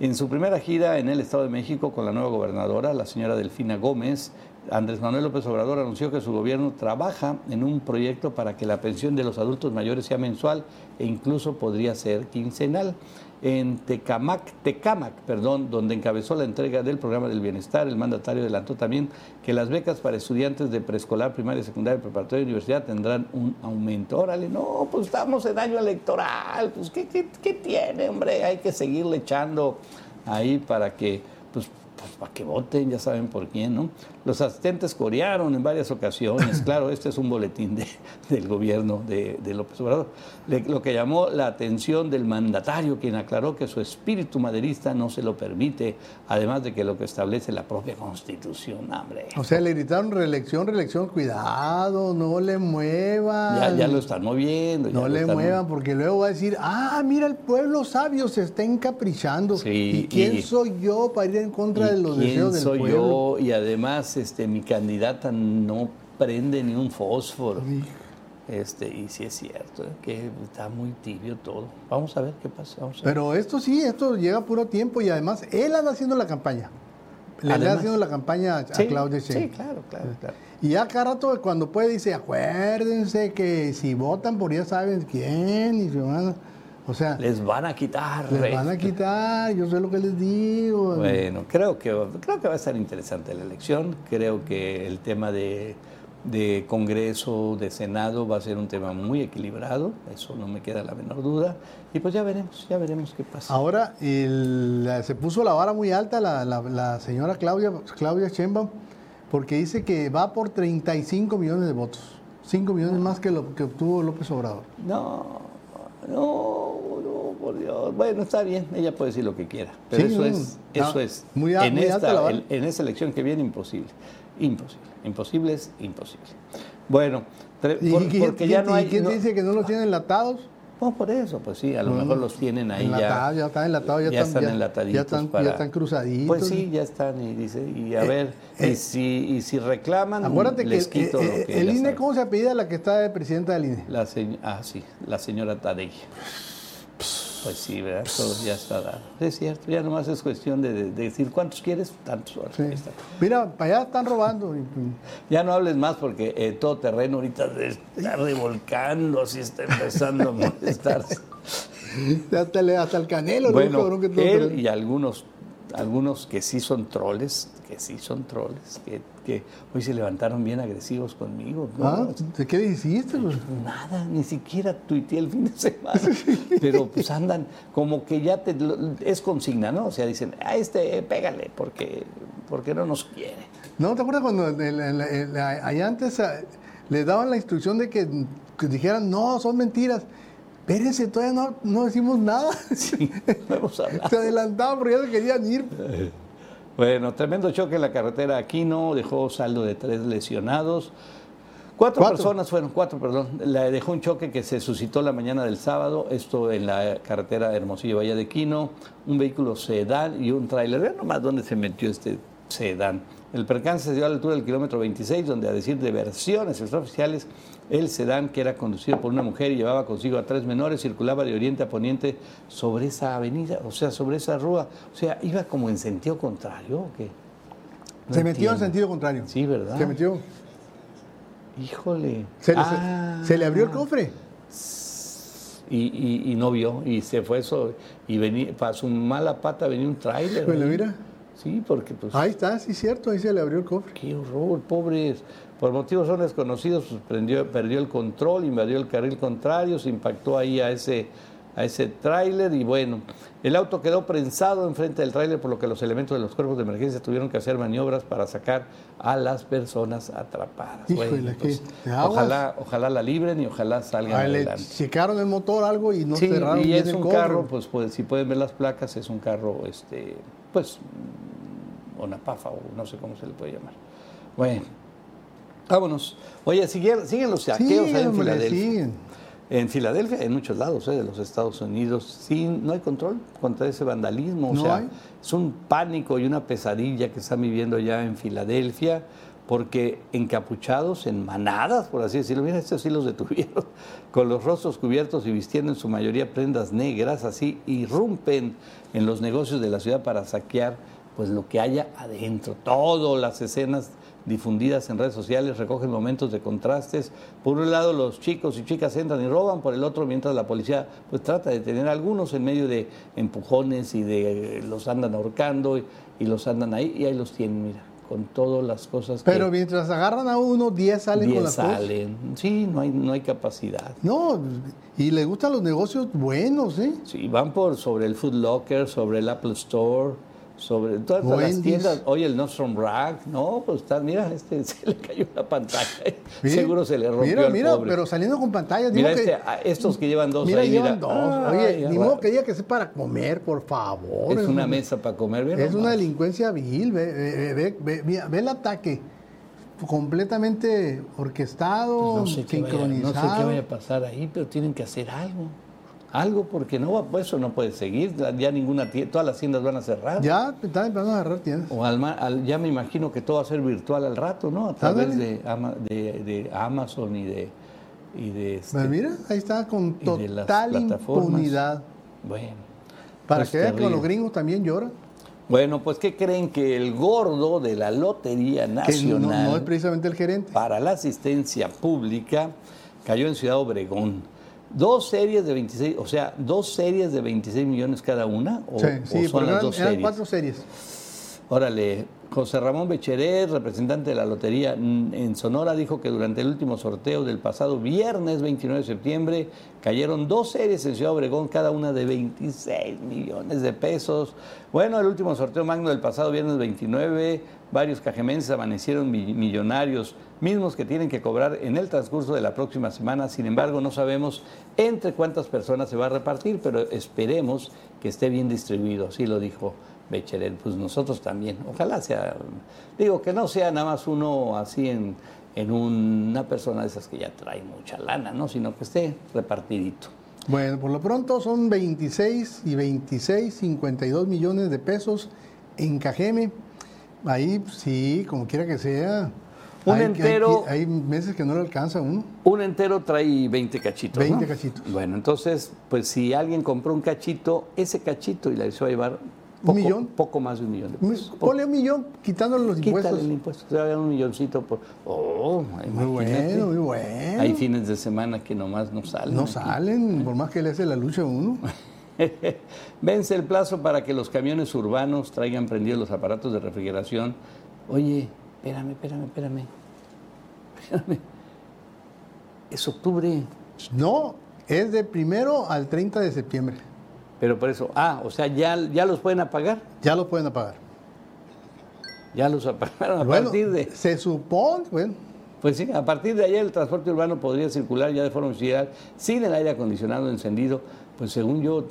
Speaker 2: En su primera gira en el Estado de México con la nueva gobernadora, la señora Delfina Gómez, Andrés Manuel López Obrador anunció que su gobierno trabaja en un proyecto para que la pensión de los adultos mayores sea mensual e incluso podría ser quincenal. En Tecamac, Tecamac, perdón, donde encabezó la entrega del programa del bienestar, el mandatario adelantó también que las becas para estudiantes de preescolar, primaria, secundaria, preparatoria y universidad tendrán un aumento. Órale, no, pues estamos en año electoral, pues ¿qué, qué, qué tiene, hombre? Hay que seguirle echando ahí para que, pues, pues, para que voten, ya saben por quién, ¿no? Los asistentes corearon en varias ocasiones, claro, este es un boletín de- del gobierno de, de López Obrador, Le- lo que llamó la atención del mandatario, quien aclaró que su espíritu maderista no se lo permite, además de que lo que establece la propia constitución, hombre.
Speaker 3: O sea, le gritaron reelección, reelección, cuidado, no le muevan.
Speaker 2: Ya, ya lo están moviendo.
Speaker 3: No le muevan, porque luego va a decir, ah, mira, el pueblo sabio se está encaprichando.
Speaker 2: Sí,
Speaker 3: ¿Y quién
Speaker 2: y-
Speaker 3: soy yo para ir en contra de
Speaker 2: ¿Y
Speaker 3: los
Speaker 2: quién
Speaker 3: deseos del
Speaker 2: soy
Speaker 3: pueblo?
Speaker 2: yo? Y además, este, mi candidata no prende ni un fósforo. Este, y sí es cierto, ¿eh? que está muy tibio todo. Vamos a ver qué pasa. Vamos a ver.
Speaker 3: Pero esto sí, esto llega a puro tiempo y además él anda haciendo la campaña. Le anda haciendo la campaña a
Speaker 2: Sí,
Speaker 3: Claudia
Speaker 2: sí,
Speaker 3: Sheinbaum.
Speaker 2: claro, claro, claro.
Speaker 3: Y ya cada rato cuando puede dice, acuérdense que si votan por ya saben quién y se van a- O sea,
Speaker 2: Les van a quitar.
Speaker 3: les van a quitar, yo sé lo que les digo.
Speaker 2: Bueno, creo que, creo que va a estar interesante la elección. Creo que el tema de, de Congreso, de Senado, va a ser un tema muy equilibrado. Eso no me queda la menor duda. Y pues ya veremos, ya veremos qué pasa.
Speaker 3: Ahora el- se puso la vara muy alta la, la- la señora Claudia, Claudia Sheinbaum porque dice que va por 35 millones de votos. 5 millones más que lo que obtuvo López Obrador.
Speaker 2: No, no, por Dios. Bueno, está bien, ella puede decir lo que quiera. Pero
Speaker 3: Sí,
Speaker 2: eso es,
Speaker 3: no,
Speaker 2: eso es.
Speaker 3: muy
Speaker 2: en,
Speaker 3: muy
Speaker 2: esta, en, esta elección que viene, imposible. Imposible. Imposible es imposible. Bueno, tre-
Speaker 3: ¿Y,
Speaker 2: por-
Speaker 3: quién-
Speaker 2: porque ya no hay.
Speaker 3: y quién
Speaker 2: no-
Speaker 3: dice que no los tienen enlatados?
Speaker 2: no, por eso, pues sí, a lo
Speaker 3: No,
Speaker 2: mejor los tienen ahí ya.
Speaker 3: Enlatados, ya están enlatados, ya, están, ya-
Speaker 2: enlataditos
Speaker 3: ya están,
Speaker 2: para-
Speaker 3: ya están cruzaditos.
Speaker 2: Pues sí, ya están y dice, y a
Speaker 3: Eh,
Speaker 2: ver,
Speaker 3: eh,
Speaker 2: y, si, y si reclaman,
Speaker 3: Acuérdate
Speaker 2: les quito
Speaker 3: eh,
Speaker 2: lo que
Speaker 3: el
Speaker 2: ya
Speaker 3: INE. ¿cómo se apellida la que está de presidenta del INE?
Speaker 2: La señ- ah, sí, la señora Tadei. Pues sí, ¿verdad? Todo ya está dado. Es cierto, ya nomás es cuestión de, de decir cuántos quieres, tantos.
Speaker 3: Sí. Mira, para allá están robando.
Speaker 2: Ya no hables más porque eh, todo terreno ahorita está revolcando, así está empezando a molestarse.
Speaker 3: Hasta, le- hasta el canelo,
Speaker 2: bueno,
Speaker 3: que
Speaker 2: él y algunos algunos que sí son troles, que sí son troles, que, que hoy se levantaron bien agresivos conmigo. ¿no?
Speaker 3: Ah, ¿de ¿Qué hiciste? pues?
Speaker 2: Nada, ni siquiera tuiteé el fin de semana. Pero pues andan como que ya te, es consigna, ¿no? O sea, dicen, a este pégale porque, porque no nos quiere.
Speaker 3: ¿No te acuerdas cuando en- allá antes ah, le daban la instrucción de que, que dijeran, no, son mentiras? Espérense, todavía no, no decimos nada.
Speaker 2: Sí, no hemos hablado.
Speaker 3: Se adelantaban porque ya se querían ir.
Speaker 2: Bueno, tremendo choque en la carretera Aquino, dejó saldo de tres lesionados. Cuatro,
Speaker 3: Cuatro.
Speaker 2: personas fueron, cuatro, perdón. La dejó un choque que se suscitó la mañana del sábado, esto en la carretera Hermosillo Valle de Quino, un vehículo sedán y un tráiler. Vean nomás dónde se metió este sedán. El percance se dio a la altura del kilómetro 26, donde a decir de versiones extraoficiales, el sedán, que era conducido por una mujer y llevaba consigo a tres menores, circulaba de oriente a poniente sobre esa avenida, o sea, sobre esa rúa. O sea, iba como en sentido contrario, ¿o qué? No
Speaker 3: se metió en sentido contrario.
Speaker 2: Sí, ¿verdad?
Speaker 3: Se metió.
Speaker 2: Híjole.
Speaker 3: Se le, se-
Speaker 2: Ah.
Speaker 3: se le abrió el cofre.
Speaker 2: Y, y- y no vio, y se fue eso. Y venía, para su mala pata venía un tráiler.
Speaker 3: Bueno,
Speaker 2: ahí.
Speaker 3: mira.
Speaker 2: Sí, porque pues.
Speaker 3: Ahí está, sí, cierto, ahí se le abrió el cofre.
Speaker 2: Qué horror, pobres. Por motivos son desconocidos, pues, prendió- perdió el control, invadió el carril contrario, se impactó ahí a ese, a ese tráiler y bueno, el auto quedó prensado enfrente del tráiler, por lo que los elementos de los cuerpos de emergencia tuvieron que hacer maniobras para sacar a las personas atrapadas.
Speaker 3: Híjole, qué- aguas.
Speaker 2: ojalá, ojalá la libren y ojalá salgan
Speaker 3: le
Speaker 2: adelante.
Speaker 3: checaron el motor algo y no
Speaker 2: Sí,
Speaker 3: cerraron
Speaker 2: y es
Speaker 3: el
Speaker 2: un carro, pues, pues, si pueden ver las placas, es un carro, este, pues, mm, una pafa o no sé cómo se le puede llamar. Bueno, vámonos. Oye, siguen, siguen los saqueos
Speaker 3: Sí,
Speaker 2: ahí en
Speaker 3: hombre,
Speaker 2: Filadelfia.
Speaker 3: siguen.
Speaker 2: En Filadelfia, en muchos lados eh, de los Estados Unidos, sí, no hay control contra ese vandalismo. O
Speaker 3: No
Speaker 2: sea,
Speaker 3: hay.
Speaker 2: es un pánico y una pesadilla que están viviendo ya en Filadelfia, porque encapuchados en manadas, por así decirlo, mira, estos sí los detuvieron, con los rostros cubiertos y vistiendo en su mayoría prendas negras, así irrumpen en los negocios de la ciudad para saquear pues lo que haya adentro. Todas las escenas difundidas en redes sociales recogen momentos de contrastes. Por un lado, los chicos y chicas entran y roban, por el otro, mientras la policía pues trata de tener a algunos en medio de empujones y de los andan ahorcando y, y los andan ahí y ahí los tienen, mira, con todas las cosas que
Speaker 3: Pero mientras agarran a uno, 10 salen con
Speaker 2: diez
Speaker 3: las cosas.
Speaker 2: salen. Sí, no hay, no hay capacidad.
Speaker 3: No, y le gustan los negocios buenos, ¿eh?
Speaker 2: Sí, van por sobre el Food Locker, sobre el Apple Store, sobre todas las tiendas. Oye, el Nordstrom Rack, no, pues está, mira, este se le cayó la pantalla.
Speaker 3: Mira,
Speaker 2: Seguro se le rompió
Speaker 3: Mira,
Speaker 2: al
Speaker 3: mira,
Speaker 2: pobre.
Speaker 3: pero saliendo con pantallas.
Speaker 2: mira,
Speaker 3: que-
Speaker 2: este, ah, estos que llevan dos
Speaker 3: mira,
Speaker 2: ahí,
Speaker 3: llevan
Speaker 2: mira.
Speaker 3: dos.
Speaker 2: Ay,
Speaker 3: Oye, ni modo que diga que es para comer, por favor.
Speaker 2: Es una
Speaker 3: un-
Speaker 2: mesa para comer, ve
Speaker 3: Es una delincuencia vil. Ve, ve- ve- ve- mira, ve el ataque. Completamente orquestado,
Speaker 2: Pues no sé, qué vaya,
Speaker 3: sincronizado.
Speaker 2: no sé qué vaya a pasar ahí, pero tienen que hacer algo. Algo, porque no va, pues eso no puede seguir. Ya ninguna todas las tiendas van a cerrar.
Speaker 3: Ya empezando a agarrar tiendas.
Speaker 2: O al al- ya me imagino que todo va a ser virtual al rato, ¿no? A través de, Ama- de- de Amazon y de... Y de este-
Speaker 3: Pues mira, ahí está con total impunidad.
Speaker 2: Bueno.
Speaker 3: Para
Speaker 2: pues
Speaker 3: que vean que los gringos también lloran.
Speaker 2: Bueno, pues ¿qué creen? Que el gordo de la Lotería
Speaker 3: Que no,
Speaker 2: Nacional
Speaker 3: no es precisamente el gerente.
Speaker 2: para la asistencia pública cayó en Ciudad Obregón. Dos series de 26, o sea, dos series de 26 millones cada una, o,
Speaker 3: sí,
Speaker 2: o
Speaker 3: sí,
Speaker 2: son
Speaker 3: porque
Speaker 2: las
Speaker 3: eran,
Speaker 2: dos
Speaker 3: eran
Speaker 2: series.
Speaker 3: cuatro series.
Speaker 2: Órale, José Ramón Becheret, representante de la lotería en Sonora, dijo que durante el último sorteo del pasado viernes 29 de septiembre cayeron dos series en Ciudad Obregón, cada una de 26 millones de pesos. Bueno, el último sorteo magno del pasado viernes 29, varios cajemenses amanecieron mi- millonarios, mismos que tienen que cobrar en el transcurso de la próxima semana. Sin embargo, no sabemos entre cuántas personas se va a repartir, pero esperemos que esté bien distribuido, así lo dijo Becheret, pues nosotros también. Ojalá sea, digo que no sea nada más uno así en, en una persona de esas que ya trae mucha lana, ¿no? Sino que esté repartidito.
Speaker 3: Bueno, por lo pronto son 26 y 26, 52 millones de pesos en Cajeme. Ahí sí, como quiera que sea.
Speaker 2: Un
Speaker 3: hay,
Speaker 2: entero-
Speaker 3: Hay, hay meses que no le alcanza uno.
Speaker 2: Un entero trae 20 cachitos.
Speaker 3: 20
Speaker 2: ¿no?
Speaker 3: cachitos.
Speaker 2: Bueno, entonces, pues si alguien compró un cachito, ese cachito y la a llevar poco,
Speaker 3: millón?
Speaker 2: poco más de un millón de pesos.
Speaker 3: Ponle un millón quitándole los
Speaker 2: Quítale
Speaker 3: impuestos.
Speaker 2: el impuesto, se va a dar un milloncito por... Oh,
Speaker 3: Muy bueno, muy bueno.
Speaker 2: Hay fines de semana que nomás no salen.
Speaker 3: no
Speaker 2: aquí.
Speaker 3: salen, por más que le hace la lucha a uno.
Speaker 2: Vence el plazo para que los camiones urbanos traigan prendidos los aparatos de refrigeración. Oye, espérame, espérame, espérame. Espérame. Es octubre.
Speaker 3: No, es de primero al 30 de septiembre.
Speaker 2: Pero por eso, ah, o sea, ya, ya los pueden apagar.
Speaker 3: Ya los pueden apagar.
Speaker 2: Ya los apagaron a
Speaker 3: Bueno,
Speaker 2: partir de.
Speaker 3: Se supone, bueno,
Speaker 2: Pues sí, a partir de ayer el transporte urbano podría circular ya de forma oficial sin el aire acondicionado encendido. Pues según yo,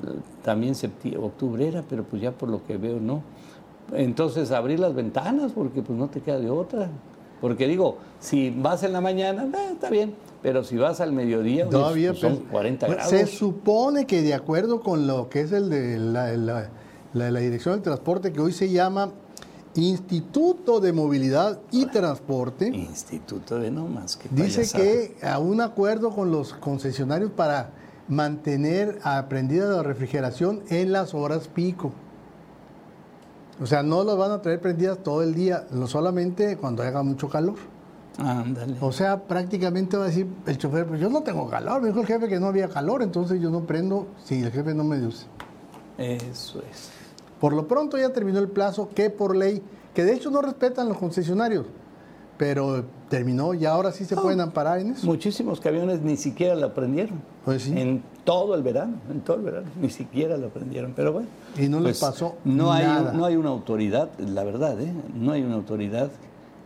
Speaker 2: también septiembre, octubre era, pero pues ya por lo que veo no. Entonces abrir las ventanas porque pues no te queda de otra. Porque digo, si vas en la mañana, eh, está bien, pero si vas al mediodía,
Speaker 3: todavía
Speaker 2: pues son
Speaker 3: pues,
Speaker 2: 40
Speaker 3: bueno,
Speaker 2: grados.
Speaker 3: Se supone que de acuerdo con lo que es el de la, la- la- la Dirección del Transporte, que hoy se llama Instituto de Movilidad y Transporte,
Speaker 2: Instituto de no más que
Speaker 3: dice que a un acuerdo con los concesionarios para mantener aprendida la refrigeración en las horas pico. O sea, no las van a traer prendidas todo el día, no solamente cuando haga mucho calor.
Speaker 2: Ándale.
Speaker 3: O sea, prácticamente va a decir el chofer, pues yo no tengo calor, me dijo el jefe que no había calor, entonces yo no prendo si el jefe no me dice.
Speaker 2: Eso es.
Speaker 3: Por lo pronto ya terminó el plazo que por ley, que de hecho no respetan los concesionarios, pero terminó y ahora sí se pueden amparar en eso.
Speaker 2: Muchísimos camiones ni siquiera la prendieron.
Speaker 3: Pues sí.
Speaker 2: En todo el verano, en todo el verano, ni siquiera la prendieron. Pero bueno. pues
Speaker 3: Y no les pasó
Speaker 2: no hay. No hay una autoridad, la verdad, ¿eh? No hay una autoridad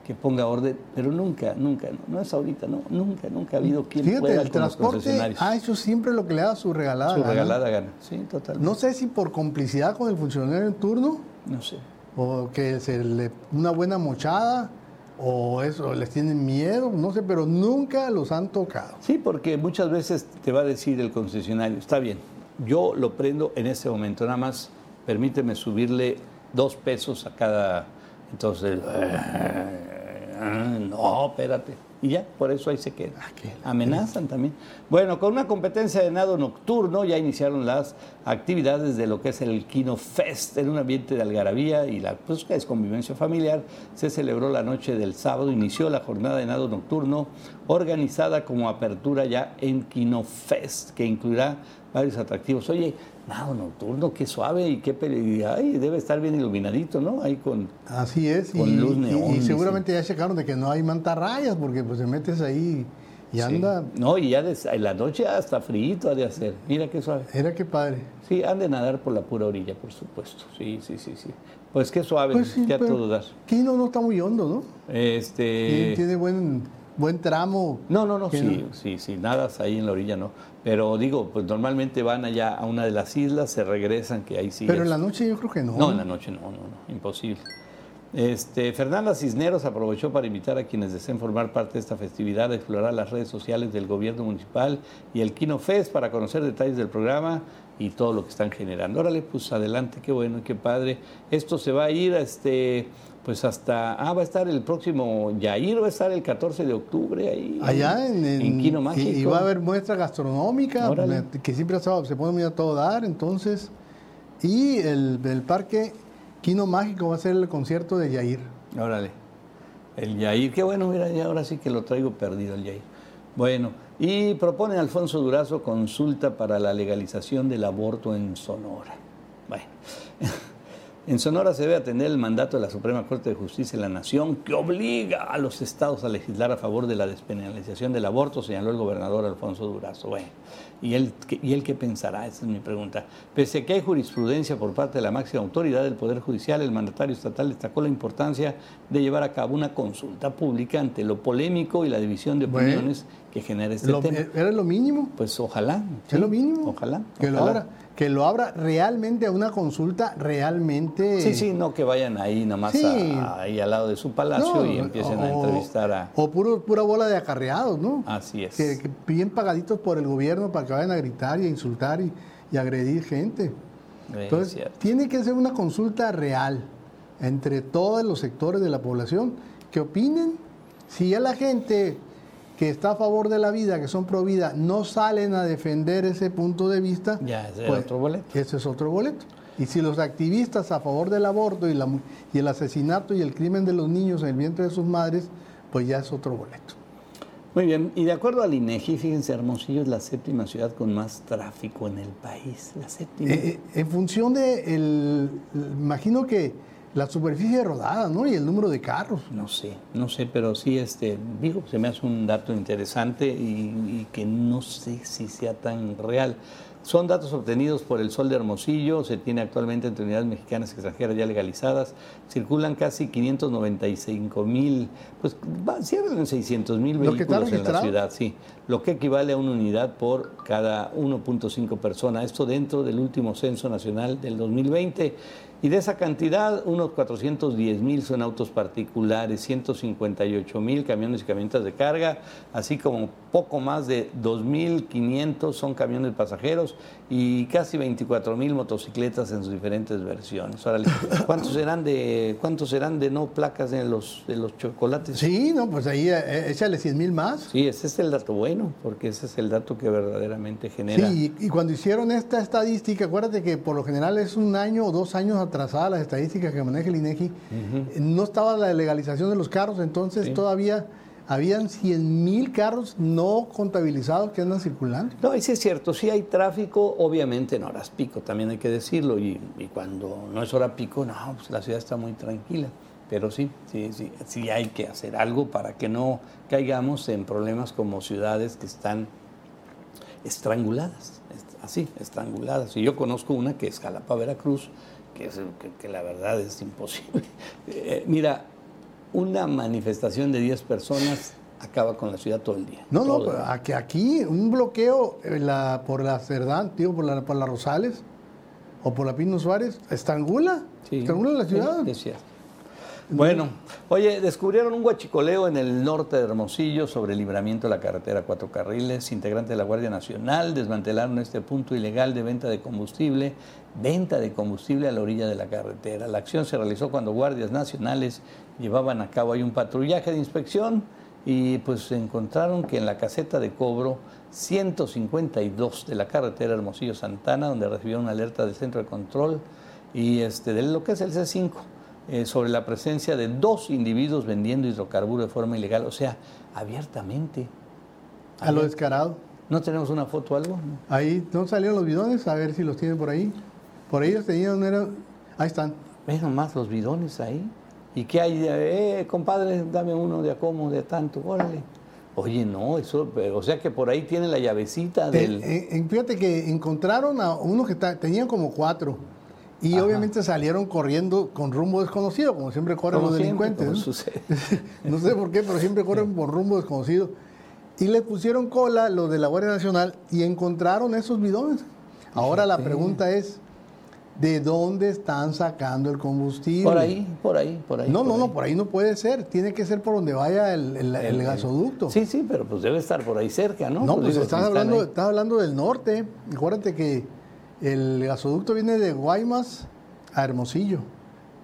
Speaker 2: que ponga orden, pero nunca, nunca, no, no es ahorita, no, nunca, nunca ha habido quien
Speaker 3: Fíjate,
Speaker 2: pueda
Speaker 3: el
Speaker 2: con los
Speaker 3: transporte
Speaker 2: concesionarios.
Speaker 3: ha hecho siempre lo que le da su regalada.
Speaker 2: Su
Speaker 3: gana.
Speaker 2: regalada gana. Sí, totalmente.
Speaker 3: No sé si por complicidad con el funcionario en turno,
Speaker 2: No sé.
Speaker 3: o que se le una buena mochada, o eso, les tienen miedo, no sé, pero nunca los han tocado.
Speaker 2: Sí, porque muchas veces te va a decir el concesionario, está bien, yo lo prendo en este momento, nada más permíteme subirle dos pesos a cada. Entonces, ah, no, espérate. Y ya, por eso ahí se queda. Amenazan también. Bueno, con una competencia de nado nocturno ya iniciaron las actividades de lo que es el Kino Fest en un ambiente de algarabía y la pues, es convivencia familiar. Se celebró la noche del sábado, inició la jornada de nado nocturno organizada como apertura ya en Kino Fest, que incluirá varios atractivos. Oye, nado nocturno, qué suave y qué peli- ay, debe estar bien iluminadito, ¿no? Ahí con
Speaker 3: Así es.
Speaker 2: Con
Speaker 3: y,
Speaker 2: luz neón,
Speaker 3: y seguramente ya checaron de que no hay mantarrayas, porque pues te metes ahí y
Speaker 2: Sí.
Speaker 3: anda.
Speaker 2: No, y ya des- en la noche hasta frío ha de hacer. Mira qué suave.
Speaker 3: Era que padre.
Speaker 2: Sí, han de nadar por la pura orilla, por supuesto. Sí, sí, sí, sí. Pues qué suave,
Speaker 3: Pues sí,
Speaker 2: que a
Speaker 3: pero
Speaker 2: todo dar.
Speaker 3: Kino no está muy hondo, ¿no?
Speaker 2: Este.
Speaker 3: Tiene, buen, buen tramo.
Speaker 2: No, no, no, sí, sí, sí, nadas ahí en la orilla, no. Pero digo, pues normalmente van allá a una de las islas, se regresan, que ahí sí.
Speaker 3: Pero
Speaker 2: es-
Speaker 3: en la noche yo creo que no.
Speaker 2: No, en la noche no, no, no, imposible. Este, Fernanda Cisneros aprovechó para invitar a quienes deseen formar parte de esta festividad a explorar las redes sociales del gobierno municipal y el Kino Fest para conocer detalles del programa y todo lo que están generando. Órale, pues adelante, qué bueno, qué padre. Esto se va a ir este, pues hasta, ah, va a estar el próximo Yair, va a estar el 14 de octubre ahí.
Speaker 3: Allá en, en-
Speaker 2: Kino
Speaker 3: y-
Speaker 2: Mágico.
Speaker 3: Y, va a haber muestra gastronómica,
Speaker 2: Órale.
Speaker 3: que siempre estado- se pone muy a todo dar, entonces. Y el, el parque Kino Mágico va a ser el concierto de Yair.
Speaker 2: Órale. El Yair, qué bueno, mira, ya ahora sí que lo traigo perdido el Yair. Bueno, y propone Alfonso Durazo consulta para la legalización del aborto en Sonora. Bueno, en Sonora se debe atender el mandato de la Suprema Corte de Justicia de la Nación que obliga a los estados a legislar a favor de la despenalización del aborto, señaló el gobernador Alfonso Durazo. Bueno, ¿y él, qué- ¿y él qué pensará? Esa es mi pregunta. Pese a que hay jurisprudencia por parte de la máxima autoridad del Poder Judicial, el mandatario estatal destacó la importancia de llevar a cabo una consulta pública ante lo polémico y la división de
Speaker 3: Bueno.
Speaker 2: opiniones que genera este
Speaker 3: Lo-
Speaker 2: tema.
Speaker 3: era lo mínimo.
Speaker 2: Pues ojalá.
Speaker 3: Es
Speaker 2: sí,
Speaker 3: lo mínimo.
Speaker 2: Ojalá.
Speaker 3: Que lo,
Speaker 2: ojalá.
Speaker 3: Que lo abra realmente a una consulta realmente.
Speaker 2: Sí, sí, no que vayan ahí nada más
Speaker 3: Sí.
Speaker 2: a- ahí al lado de su palacio
Speaker 3: No,
Speaker 2: y empiecen a entrevistar a...
Speaker 3: O puro, pura bola de acarreados, ¿no?
Speaker 2: Así es.
Speaker 3: Que, que bien pagaditos por el gobierno para que vayan a gritar y a insultar y, y agredir gente. Entonces,
Speaker 2: cierto.
Speaker 3: tiene que ser una consulta real entre todos los sectores de la población que opinen. Si ya la gente que está a favor de la vida, que son pro vida, no salen a defender ese punto de vista, pues,
Speaker 2: Ya, ese era otro boleto.
Speaker 3: Ese es otro boleto. Y si los activistas a favor del aborto y, la mu- y el asesinato y el crimen de los niños en el vientre de sus madres, pues ya es otro boleto.
Speaker 2: Muy bien, y de acuerdo al INEGI, fíjense, Hermosillo es la séptima ciudad con más tráfico en el país, la séptima.
Speaker 3: Eh, eh, en función de, el, imagino que la superficie rodada, ¿no? Y el número de carros.
Speaker 2: No sé, no sé, pero sí, este, digo, se me hace un dato interesante y, y que no sé si sea tan real. Son datos obtenidos por el Sol de Hermosillo, se tiene actualmente entre unidades mexicanas y extranjeras ya legalizadas, circulan casi 595 mil, pues cierran en 600 mil vehículos en la ciudad, sí, lo que equivale a una unidad por cada 1.5 personas, esto dentro del último censo nacional del 2020. Y de esa cantidad, unos 410 mil son autos particulares, 158 mil camiones y camionetas de carga, así como poco más de 2.500 son camiones pasajeros y casi 24 mil motocicletas en sus diferentes versiones. Ahora, ¿cuántos serán de cuántos serán de no placas de los de los chocolates?
Speaker 3: Sí, no, pues ahí eh, échale 100 mil más.
Speaker 2: Sí, ese es el dato bueno, porque ese es el dato que verdaderamente genera.
Speaker 3: Sí, y, cuando hicieron esta estadística, acuérdate que por lo general es un año o dos años atrasada las estadísticas que maneja el INEGI, no estaba la legalización de los carros, entonces todavía habían 100 mil carros no contabilizados que andan circulando.
Speaker 2: No, y sí es cierto, sí hay tráfico, obviamente en horas pico, también hay que decirlo, y, cuando no es hora pico, no, pues la ciudad está muy tranquila. Pero sí, sí, sí, sí hay que hacer algo para que no caigamos en problemas como ciudades que están estranguladas, así, estranguladas. Y yo conozco una que es Jalapa, Veracruz, que, la verdad es imposible. Eh, mira, una manifestación de 10 personas acaba con la ciudad todo el día.
Speaker 3: No, no, aquí un bloqueo la, por la Cerdán, tío, por la, por la Rosales o por la Pino Suárez, estrangula, estrangula la ciudad.
Speaker 2: Sí, bueno, oye, descubrieron un guachicoleo en el norte de Hermosillo sobre el libramiento de la carretera Cuatro Carriles. Integrantes de la Guardia Nacional desmantelaron este punto ilegal de venta de combustible, venta de combustible a la orilla de la carretera. La acción se realizó cuando guardias nacionales llevaban a cabo ahí un patrullaje de inspección y pues encontraron que en la caseta de cobro 152 de la carretera Hermosillo Santana, donde recibieron una alerta del centro de control y este, de lo que es el C5 eh, sobre la presencia de dos individuos vendiendo hidrocarburos de forma ilegal, o sea, abiertamente.
Speaker 3: A lo descarado.
Speaker 2: ¿No tenemos una foto o algo?
Speaker 3: Ahí, ¿no salieron los bidones? A ver si los tienen por ahí. Por ahí los tenían, eran... ahí están.
Speaker 2: ¿Ves nomás los bidones ahí? ¿Y qué hay? Eh, compadre, dame uno de a cómo, de tanto, órale. Oye, no, eso, o sea que por ahí tiene la llavecita del...
Speaker 3: Eh, fíjate que encontraron a unos que tenían como cuatro y obviamente salieron corriendo con rumbo desconocido, como siempre corren los delincuentes. ¿no? ¿no? sé por qué, pero siempre corren por rumbo desconocido. Y le pusieron cola los de la Guardia Nacional y encontraron esos bidones. Ahora la pregunta es, ¿de dónde están sacando el combustible?
Speaker 2: Por ahí, por ahí, por ahí.
Speaker 3: No, no, no, por ahí no puede ser. Tiene que ser por donde vaya el, gasoducto.
Speaker 2: Sí, sí, pero pues debe estar por ahí cerca, ¿no?
Speaker 3: No, pues, pues estás, hablando, estás hablando del norte. Acuérdate que el gasoducto viene de Guaymas a Hermosillo.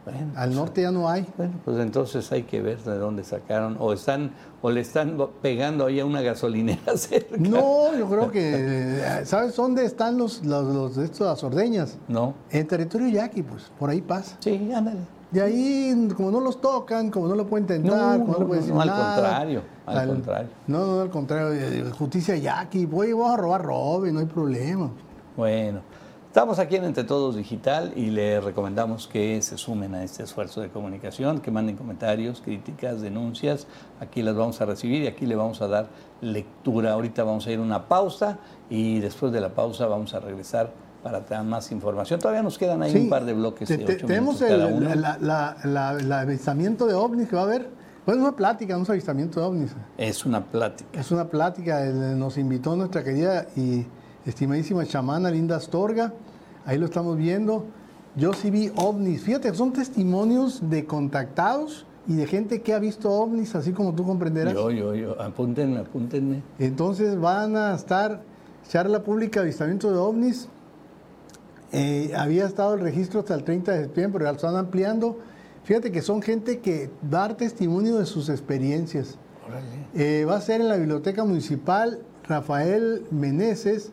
Speaker 3: Al pues, norte ya no hay.
Speaker 2: Bueno, pues entonces hay que ver de dónde sacaron o están o le están pegando ahí a una gasolinera cerca.
Speaker 3: No, yo creo que ¿sabes dónde están los los, de estas ordeñas?
Speaker 2: No.
Speaker 3: En territorio yaqui, pues por ahí pasa.
Speaker 2: Sí, ándale.
Speaker 3: De ahí, como no los tocan, como no lo pueden tentar, como no, lo pueden
Speaker 2: no, al contrario, al, contrario.
Speaker 3: No, no, al contrario. Eh, justicia yaqui, voy, vamos a robar, robe, no hay problema.
Speaker 2: Bueno. Estamos aquí en Entre Todos Digital y le recomendamos que se sumen a este esfuerzo de comunicación, que manden comentarios, críticas, denuncias. Aquí las vamos a recibir y aquí le vamos a dar lectura. Ahorita vamos a ir a una pausa y después de la pausa vamos a regresar para tener más información. Todavía nos quedan ahí un par de bloques. De
Speaker 3: tenemos el la, avistamiento de ovnis que va a haber. Pues es una plática, no es avistamiento de ovnis.
Speaker 2: Es una plática.
Speaker 3: Es una plática. Nos invitó nuestra querida y estimadísima chamana Linda Astorga ahí lo estamos viendo. Yo sí vi ovnis. Fíjate, son testimonios de contactados y de gente que ha visto ovnis, así como tú comprenderás.
Speaker 2: Yo, yo, yo. Apúntenme, apúntenme.
Speaker 3: Entonces van a estar charla pública de avistamiento de ovnis. Eh, había estado el registro hasta el 30 de septiembre, pero ya lo están ampliando. Fíjate que son gente que dar testimonio de sus experiencias. Eh, va a ser en la Biblioteca Municipal Rafael Meneses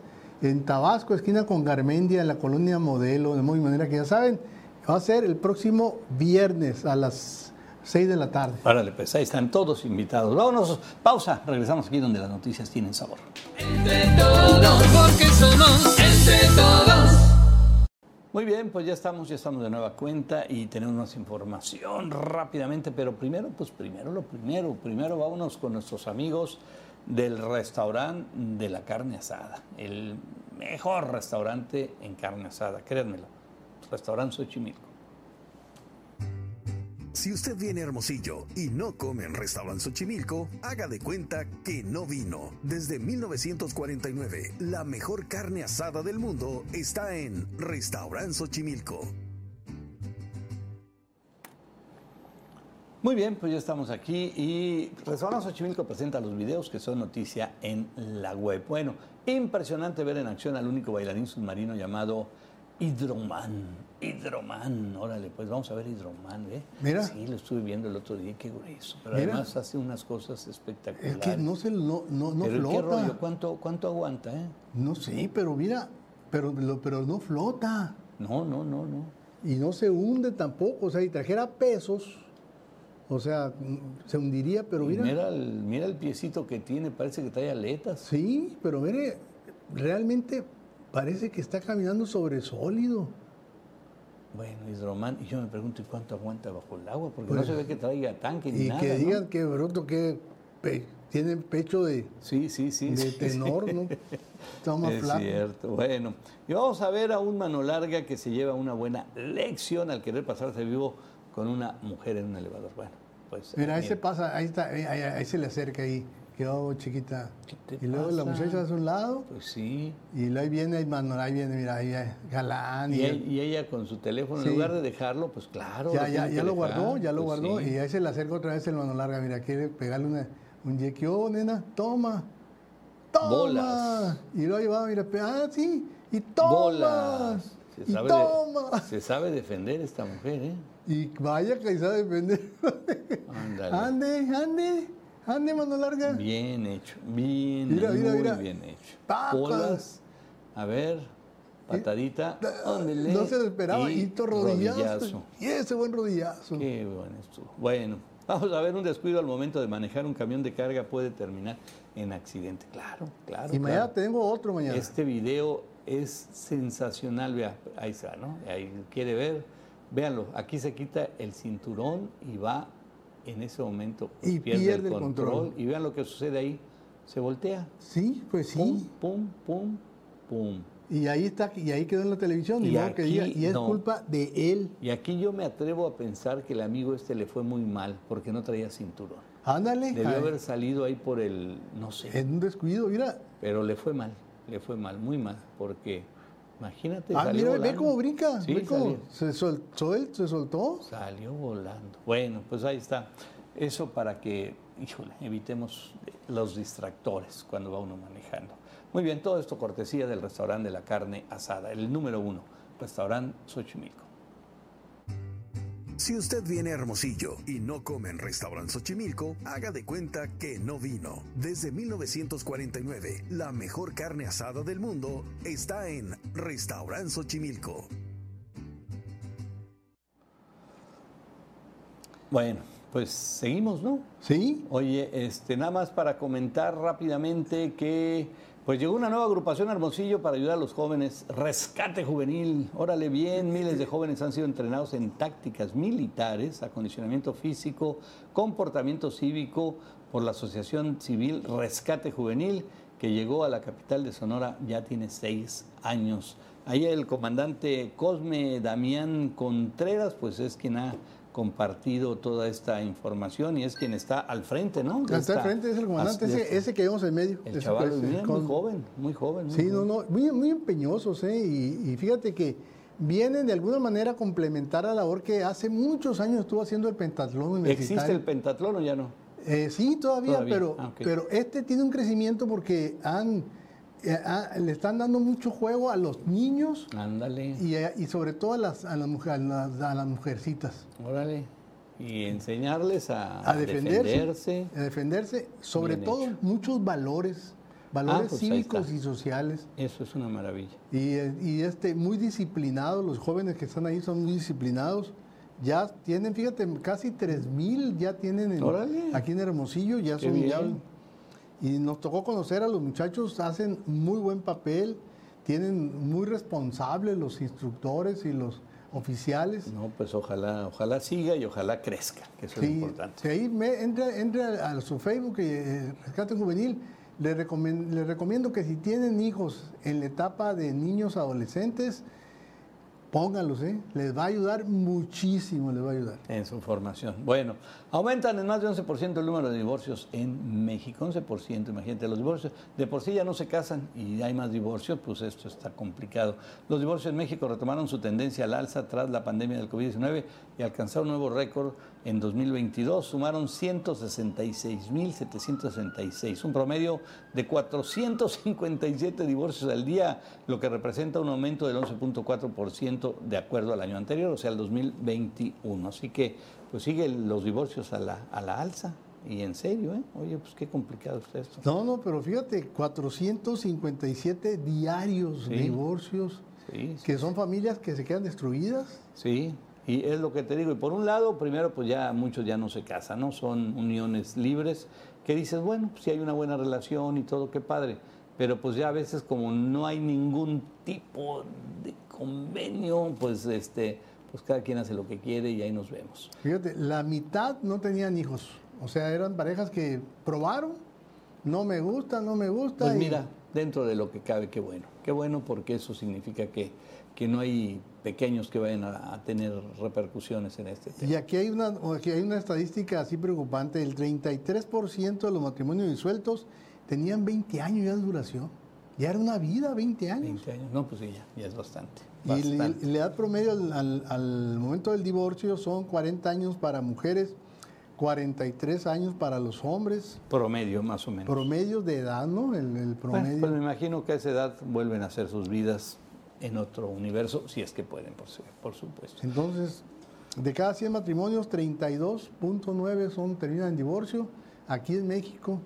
Speaker 3: en Tabasco, esquina con Garmendia, en la colonia Modelo, de muy manera que ya saben, va a ser el próximo viernes a las 6 de la tarde.
Speaker 2: Árale, pues ahí están todos invitados. Vámonos, pausa. Regresamos aquí donde las noticias tienen sabor.
Speaker 1: Entre todos, porque somos entre todos.
Speaker 2: Muy bien, pues ya estamos, ya estamos de nueva cuenta y tenemos más información rápidamente, pero primero, pues primero lo primero, primero vámonos con nuestros amigos del restaurante de la carne asada, el mejor restaurante en carne asada, créanmelo, restaurante Xochimilco.
Speaker 5: Si usted viene a Hermosillo y no come en Restaurant Xochimilco, haga de cuenta que no vino. Desde 1949, la mejor carne asada del mundo está en Restaurant Xochimilco.
Speaker 2: Muy bien, pues ya estamos aquí y Restaurante Xochimilco presenta los videos que son noticia en la web. Bueno, impresionante ver en acción al único bailarín submarino llamado Hidroman. Hidroman, órale, pues vamos a ver Hidroman, ¿eh?
Speaker 3: Mira.
Speaker 2: Sí, lo estuve viendo el otro día, qué grueso. Pero
Speaker 3: Mira.
Speaker 2: además hace unas cosas espectaculares.
Speaker 3: Es que no se no, no, no
Speaker 2: Pero ¿y
Speaker 3: flota.
Speaker 2: qué rollo? ¿Cuánto, ¿Cuánto aguanta, eh?
Speaker 3: No sé, pero mira, pero, lo- pero no flota.
Speaker 2: No, no, no, no.
Speaker 3: Y no se hunde tampoco. O sea, si trajera pesos, o sea, se hundiría, pero
Speaker 2: Y
Speaker 3: mira.
Speaker 2: Mira el, mira el piecito que tiene, parece que trae aletas.
Speaker 3: Sí, pero mire, realmente parece que está caminando sobre sólido.
Speaker 2: Bueno, Hidroman, y yo me pregunto, ¿y cuánto aguanta bajo el agua? Porque no
Speaker 3: Pues,
Speaker 2: se ve que traiga tanque ni
Speaker 3: Y
Speaker 2: nada.
Speaker 3: que
Speaker 2: ¿no?
Speaker 3: digan que bruto, que pe- tiene pecho de,
Speaker 2: Sí, sí, sí.
Speaker 3: de tenor,
Speaker 2: sí.
Speaker 3: ¿no? Está más
Speaker 2: Es cierto. Bueno, y vamos a ver a un mano larga que se lleva una buena lección al querer pasarse vivo con una mujer en un elevador. Bueno, pues.
Speaker 3: Mira, ahí
Speaker 2: mira.
Speaker 3: se pasa, ahí está, ahí, ahí- ahí se le acerca ahí. Quedó chiquita.
Speaker 2: ¿Qué te
Speaker 3: Y luego la muchacha hace un lado
Speaker 2: Pues sí.
Speaker 3: y luego ahí viene, ahí, mano, ahí viene, mira, ahí galán.
Speaker 2: Y,
Speaker 3: Y,
Speaker 2: él- y ella con su teléfono,
Speaker 3: Sí.
Speaker 2: en lugar de dejarlo, pues claro.
Speaker 3: ya, ya, ya lo
Speaker 2: dejar,
Speaker 3: guardó, ya lo
Speaker 2: pues
Speaker 3: guardó.
Speaker 2: sí.
Speaker 3: Y ahí se le acerca otra vez el mano larga. Mira, quiere pegarle una, un yeque. Oh, nena, toma. Toma.
Speaker 2: Bolas.
Speaker 3: Y lo llevaba, mira, ah, sí. Y toma.
Speaker 2: Bolas. Se sabe,
Speaker 3: toma.
Speaker 2: de- se sabe defender esta mujer, ¿eh?
Speaker 3: Y vaya que sabe defender.
Speaker 2: Ándale.
Speaker 3: ande, ande, ande, mano larga.
Speaker 2: Bien hecho, bien,
Speaker 3: Mira, mira,
Speaker 2: muy
Speaker 3: mira.
Speaker 2: bien hecho.
Speaker 3: Papas.
Speaker 2: A ver, patadita, ándele.
Speaker 3: No se lo esperaba.
Speaker 2: y
Speaker 3: tu rodillazo.
Speaker 2: rodillazo.
Speaker 3: Y ese buen rodillazo.
Speaker 2: Qué bueno estuvo. Bueno, vamos a ver, un descuido al momento de manejar un camión de carga puede terminar en accidente. Claro, claro.
Speaker 3: Y mañana
Speaker 2: claro.
Speaker 3: tengo otro mañana.
Speaker 2: Este video es sensacional, vea, ahí está, ¿no? Ahí quiere ver, véanlo, aquí se quita el cinturón y va en ese momento, pues,
Speaker 3: Y
Speaker 2: pierde,
Speaker 3: pierde
Speaker 2: el control,
Speaker 3: control.
Speaker 2: y vean lo que sucede ahí, se voltea,
Speaker 3: Sí, pues sí.
Speaker 2: pum, pum, pum, pum.
Speaker 3: Y ahí está, y ahí quedó en la televisión,
Speaker 2: Y
Speaker 3: modo que diga, y es
Speaker 2: no.
Speaker 3: culpa de él.
Speaker 2: Y aquí yo me atrevo a pensar que el amigo este le fue muy mal porque no traía cinturón.
Speaker 3: Ándale.
Speaker 2: Debió haber salido ahí por el, no sé,
Speaker 3: En un descuido, mira.
Speaker 2: pero le fue mal, le fue mal, muy mal, porque imagínate,
Speaker 3: Ah,
Speaker 2: salió
Speaker 3: mira, ve cómo brinca.
Speaker 2: Sí,
Speaker 3: ve cómo se soltó, él, se soltó.
Speaker 2: Salió volando. Bueno, pues ahí está. Eso para que, híjole, evitemos los distractores cuando va uno manejando. Muy bien, todo esto cortesía del restaurante de la carne asada, el número uno, restaurante Xochimilco.
Speaker 5: Si usted viene a Hermosillo y no come en Restaurant Xochimilco, haga de cuenta que no vino. Desde 1949, la mejor carne asada del mundo está en Restaurant Xochimilco.
Speaker 2: Bueno, pues seguimos, ¿no?
Speaker 3: Sí.
Speaker 2: Oye, este, nada más para comentar rápidamente que pues llegó una nueva agrupación Hermosillo para ayudar a los jóvenes. Rescate Juvenil. Órale bien, miles de jóvenes han sido entrenados en tácticas militares, acondicionamiento físico, comportamiento cívico por la Asociación Civil Rescate Juvenil, que llegó a la capital de Sonora ya tiene seis años. Ahí el comandante Cosme Damián Contreras, pues es quien ha compartido toda esta información y es quien está al frente, ¿no?
Speaker 3: Está
Speaker 2: esta-
Speaker 3: al frente, es el comandante, ese, que vemos en medio.
Speaker 2: El chaval
Speaker 3: pues, con-
Speaker 2: muy joven, muy joven. muy
Speaker 3: Sí, no,
Speaker 2: joven.
Speaker 3: no, muy, muy empeñosos, ¿eh? Y, y fíjate que vienen de alguna manera a complementar la labor que hace muchos años estuvo haciendo el pentatlón.
Speaker 2: ¿Existe el pentatlón o ya no?
Speaker 3: Eh, sí, todavía,
Speaker 2: Todavía,
Speaker 3: Pero,
Speaker 2: ah,
Speaker 3: pero este tiene un crecimiento porque han, le están dando mucho juego a los niños
Speaker 2: Ándale,
Speaker 3: y, eh, y sobre todo a las, a las, mujer- a las, a las mujercitas.
Speaker 2: órale. Y enseñarles a,
Speaker 3: A defenderse,
Speaker 2: defenderse.
Speaker 3: a defenderse, sobre
Speaker 2: Bien
Speaker 3: todo
Speaker 2: hecho.
Speaker 3: muchos valores, valores
Speaker 2: pues ahí
Speaker 3: cívicos y sociales.
Speaker 2: Eso es una maravilla.
Speaker 3: Y, eh, y, este, muy disciplinados, los jóvenes que están ahí son muy disciplinados, ya tienen, fíjate, casi 3 mil ya tienen en- aquí en Hermosillo, ya
Speaker 2: Qué
Speaker 3: son ya- y nos tocó conocer a los muchachos, hacen muy buen papel, tienen muy responsables los instructores y los oficiales.
Speaker 2: No, pues ojalá, ojalá siga y ojalá crezca, que eso es
Speaker 3: Sí,
Speaker 2: importante.
Speaker 3: sí, ahí me, entre, entre a, a su Facebook, eh, Rescate Juvenil, le recomiendo, le recomiendo que si tienen hijos en la etapa de niños adolescentes, pónganlos, ¿eh? les va a ayudar muchísimo, les va a ayudar.
Speaker 2: En su formación. Bueno, aumentan en más de 11% el número de divorcios en México. 11%, imagínate, los divorcios de por sí ya no se casan y hay más divorcios, pues esto está complicado. Los divorcios en México retomaron su tendencia al alza tras la pandemia del COVID-19 y alcanzaron un nuevo récord en 2022. Sumaron 166.766, un promedio de 457 divorcios al día, lo que representa un aumento del 11.4% de acuerdo al año anterior, o sea, el 2021. Así que, pues siguen los divorcios a la, a la alza. Y en serio, ¿eh? Oye, pues qué complicado está esto.
Speaker 3: No, no, pero fíjate, 457 diarios
Speaker 2: Sí.
Speaker 3: divorcios,
Speaker 2: Sí, sí,
Speaker 3: que son familias que se quedan destruidas.
Speaker 2: Sí, y es lo que te digo. Y por un lado, primero, pues ya muchos ya no se casan, ¿no? Son uniones libres que dices, bueno, pues si hay una buena relación y todo, qué padre. Pero pues ya a veces como no hay ningún tipo de convenio, pues este, pues cada quien hace lo que quiere y ahí nos vemos.
Speaker 3: Fíjate, la mitad no tenían hijos. O sea, eran parejas que probaron, no me gusta, no me gusta.
Speaker 2: Pues
Speaker 3: y-
Speaker 2: mira, dentro de lo que cabe, qué bueno. Qué bueno porque eso significa que, que no hay pequeños que vayan a, a tener repercusiones en este tema.
Speaker 3: Y aquí hay una, aquí hay una estadística así preocupante, el 33% de los matrimonios disueltos tenían 20 años ya de duración. Ya era una vida, 20 años.
Speaker 2: 20 años, no, pues sí, ya, ya es bastante.
Speaker 3: Y la- edad promedio al, al- al momento del divorcio son 40 años para mujeres, 43 años para los hombres.
Speaker 2: Promedio, más o menos.
Speaker 3: Promedios de edad, ¿no? El, el
Speaker 2: Bueno,
Speaker 3: promedio.
Speaker 2: pues me imagino que a esa edad vuelven a hacer sus vidas en otro universo, si es que pueden, por, su- por supuesto.
Speaker 3: Entonces, de cada 100 matrimonios, 32.9 son terminan en divorcio aquí en México.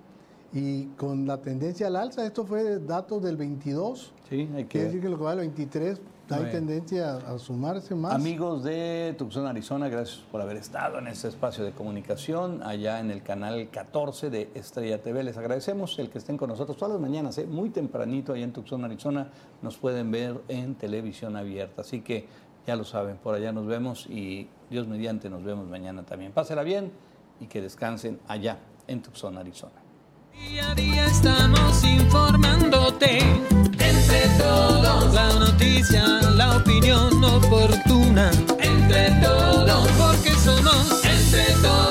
Speaker 3: Y con la tendencia al alza, esto fue datos del 22.
Speaker 2: Sí, hay que
Speaker 3: Quiere decir que lo que va del 23 hay
Speaker 2: Bueno.
Speaker 3: tendencia a, a sumarse más.
Speaker 2: Amigos de Tucson, Arizona, gracias por haber estado en este espacio de comunicación allá en el canal 14 de Estrella TV. Les agradecemos el que estén con nosotros todas las mañanas, ¿eh? muy tempranito allá en Tucson, Arizona. Nos pueden ver en televisión abierta. Así que ya lo saben, por allá nos vemos y Dios mediante nos vemos mañana también. Pásela bien y que descansen allá en Tucson, Arizona.
Speaker 1: Día a día estamos informándote entre todos. La noticia, la opinión oportuna. Entre todos. Porque somos. Entre todos.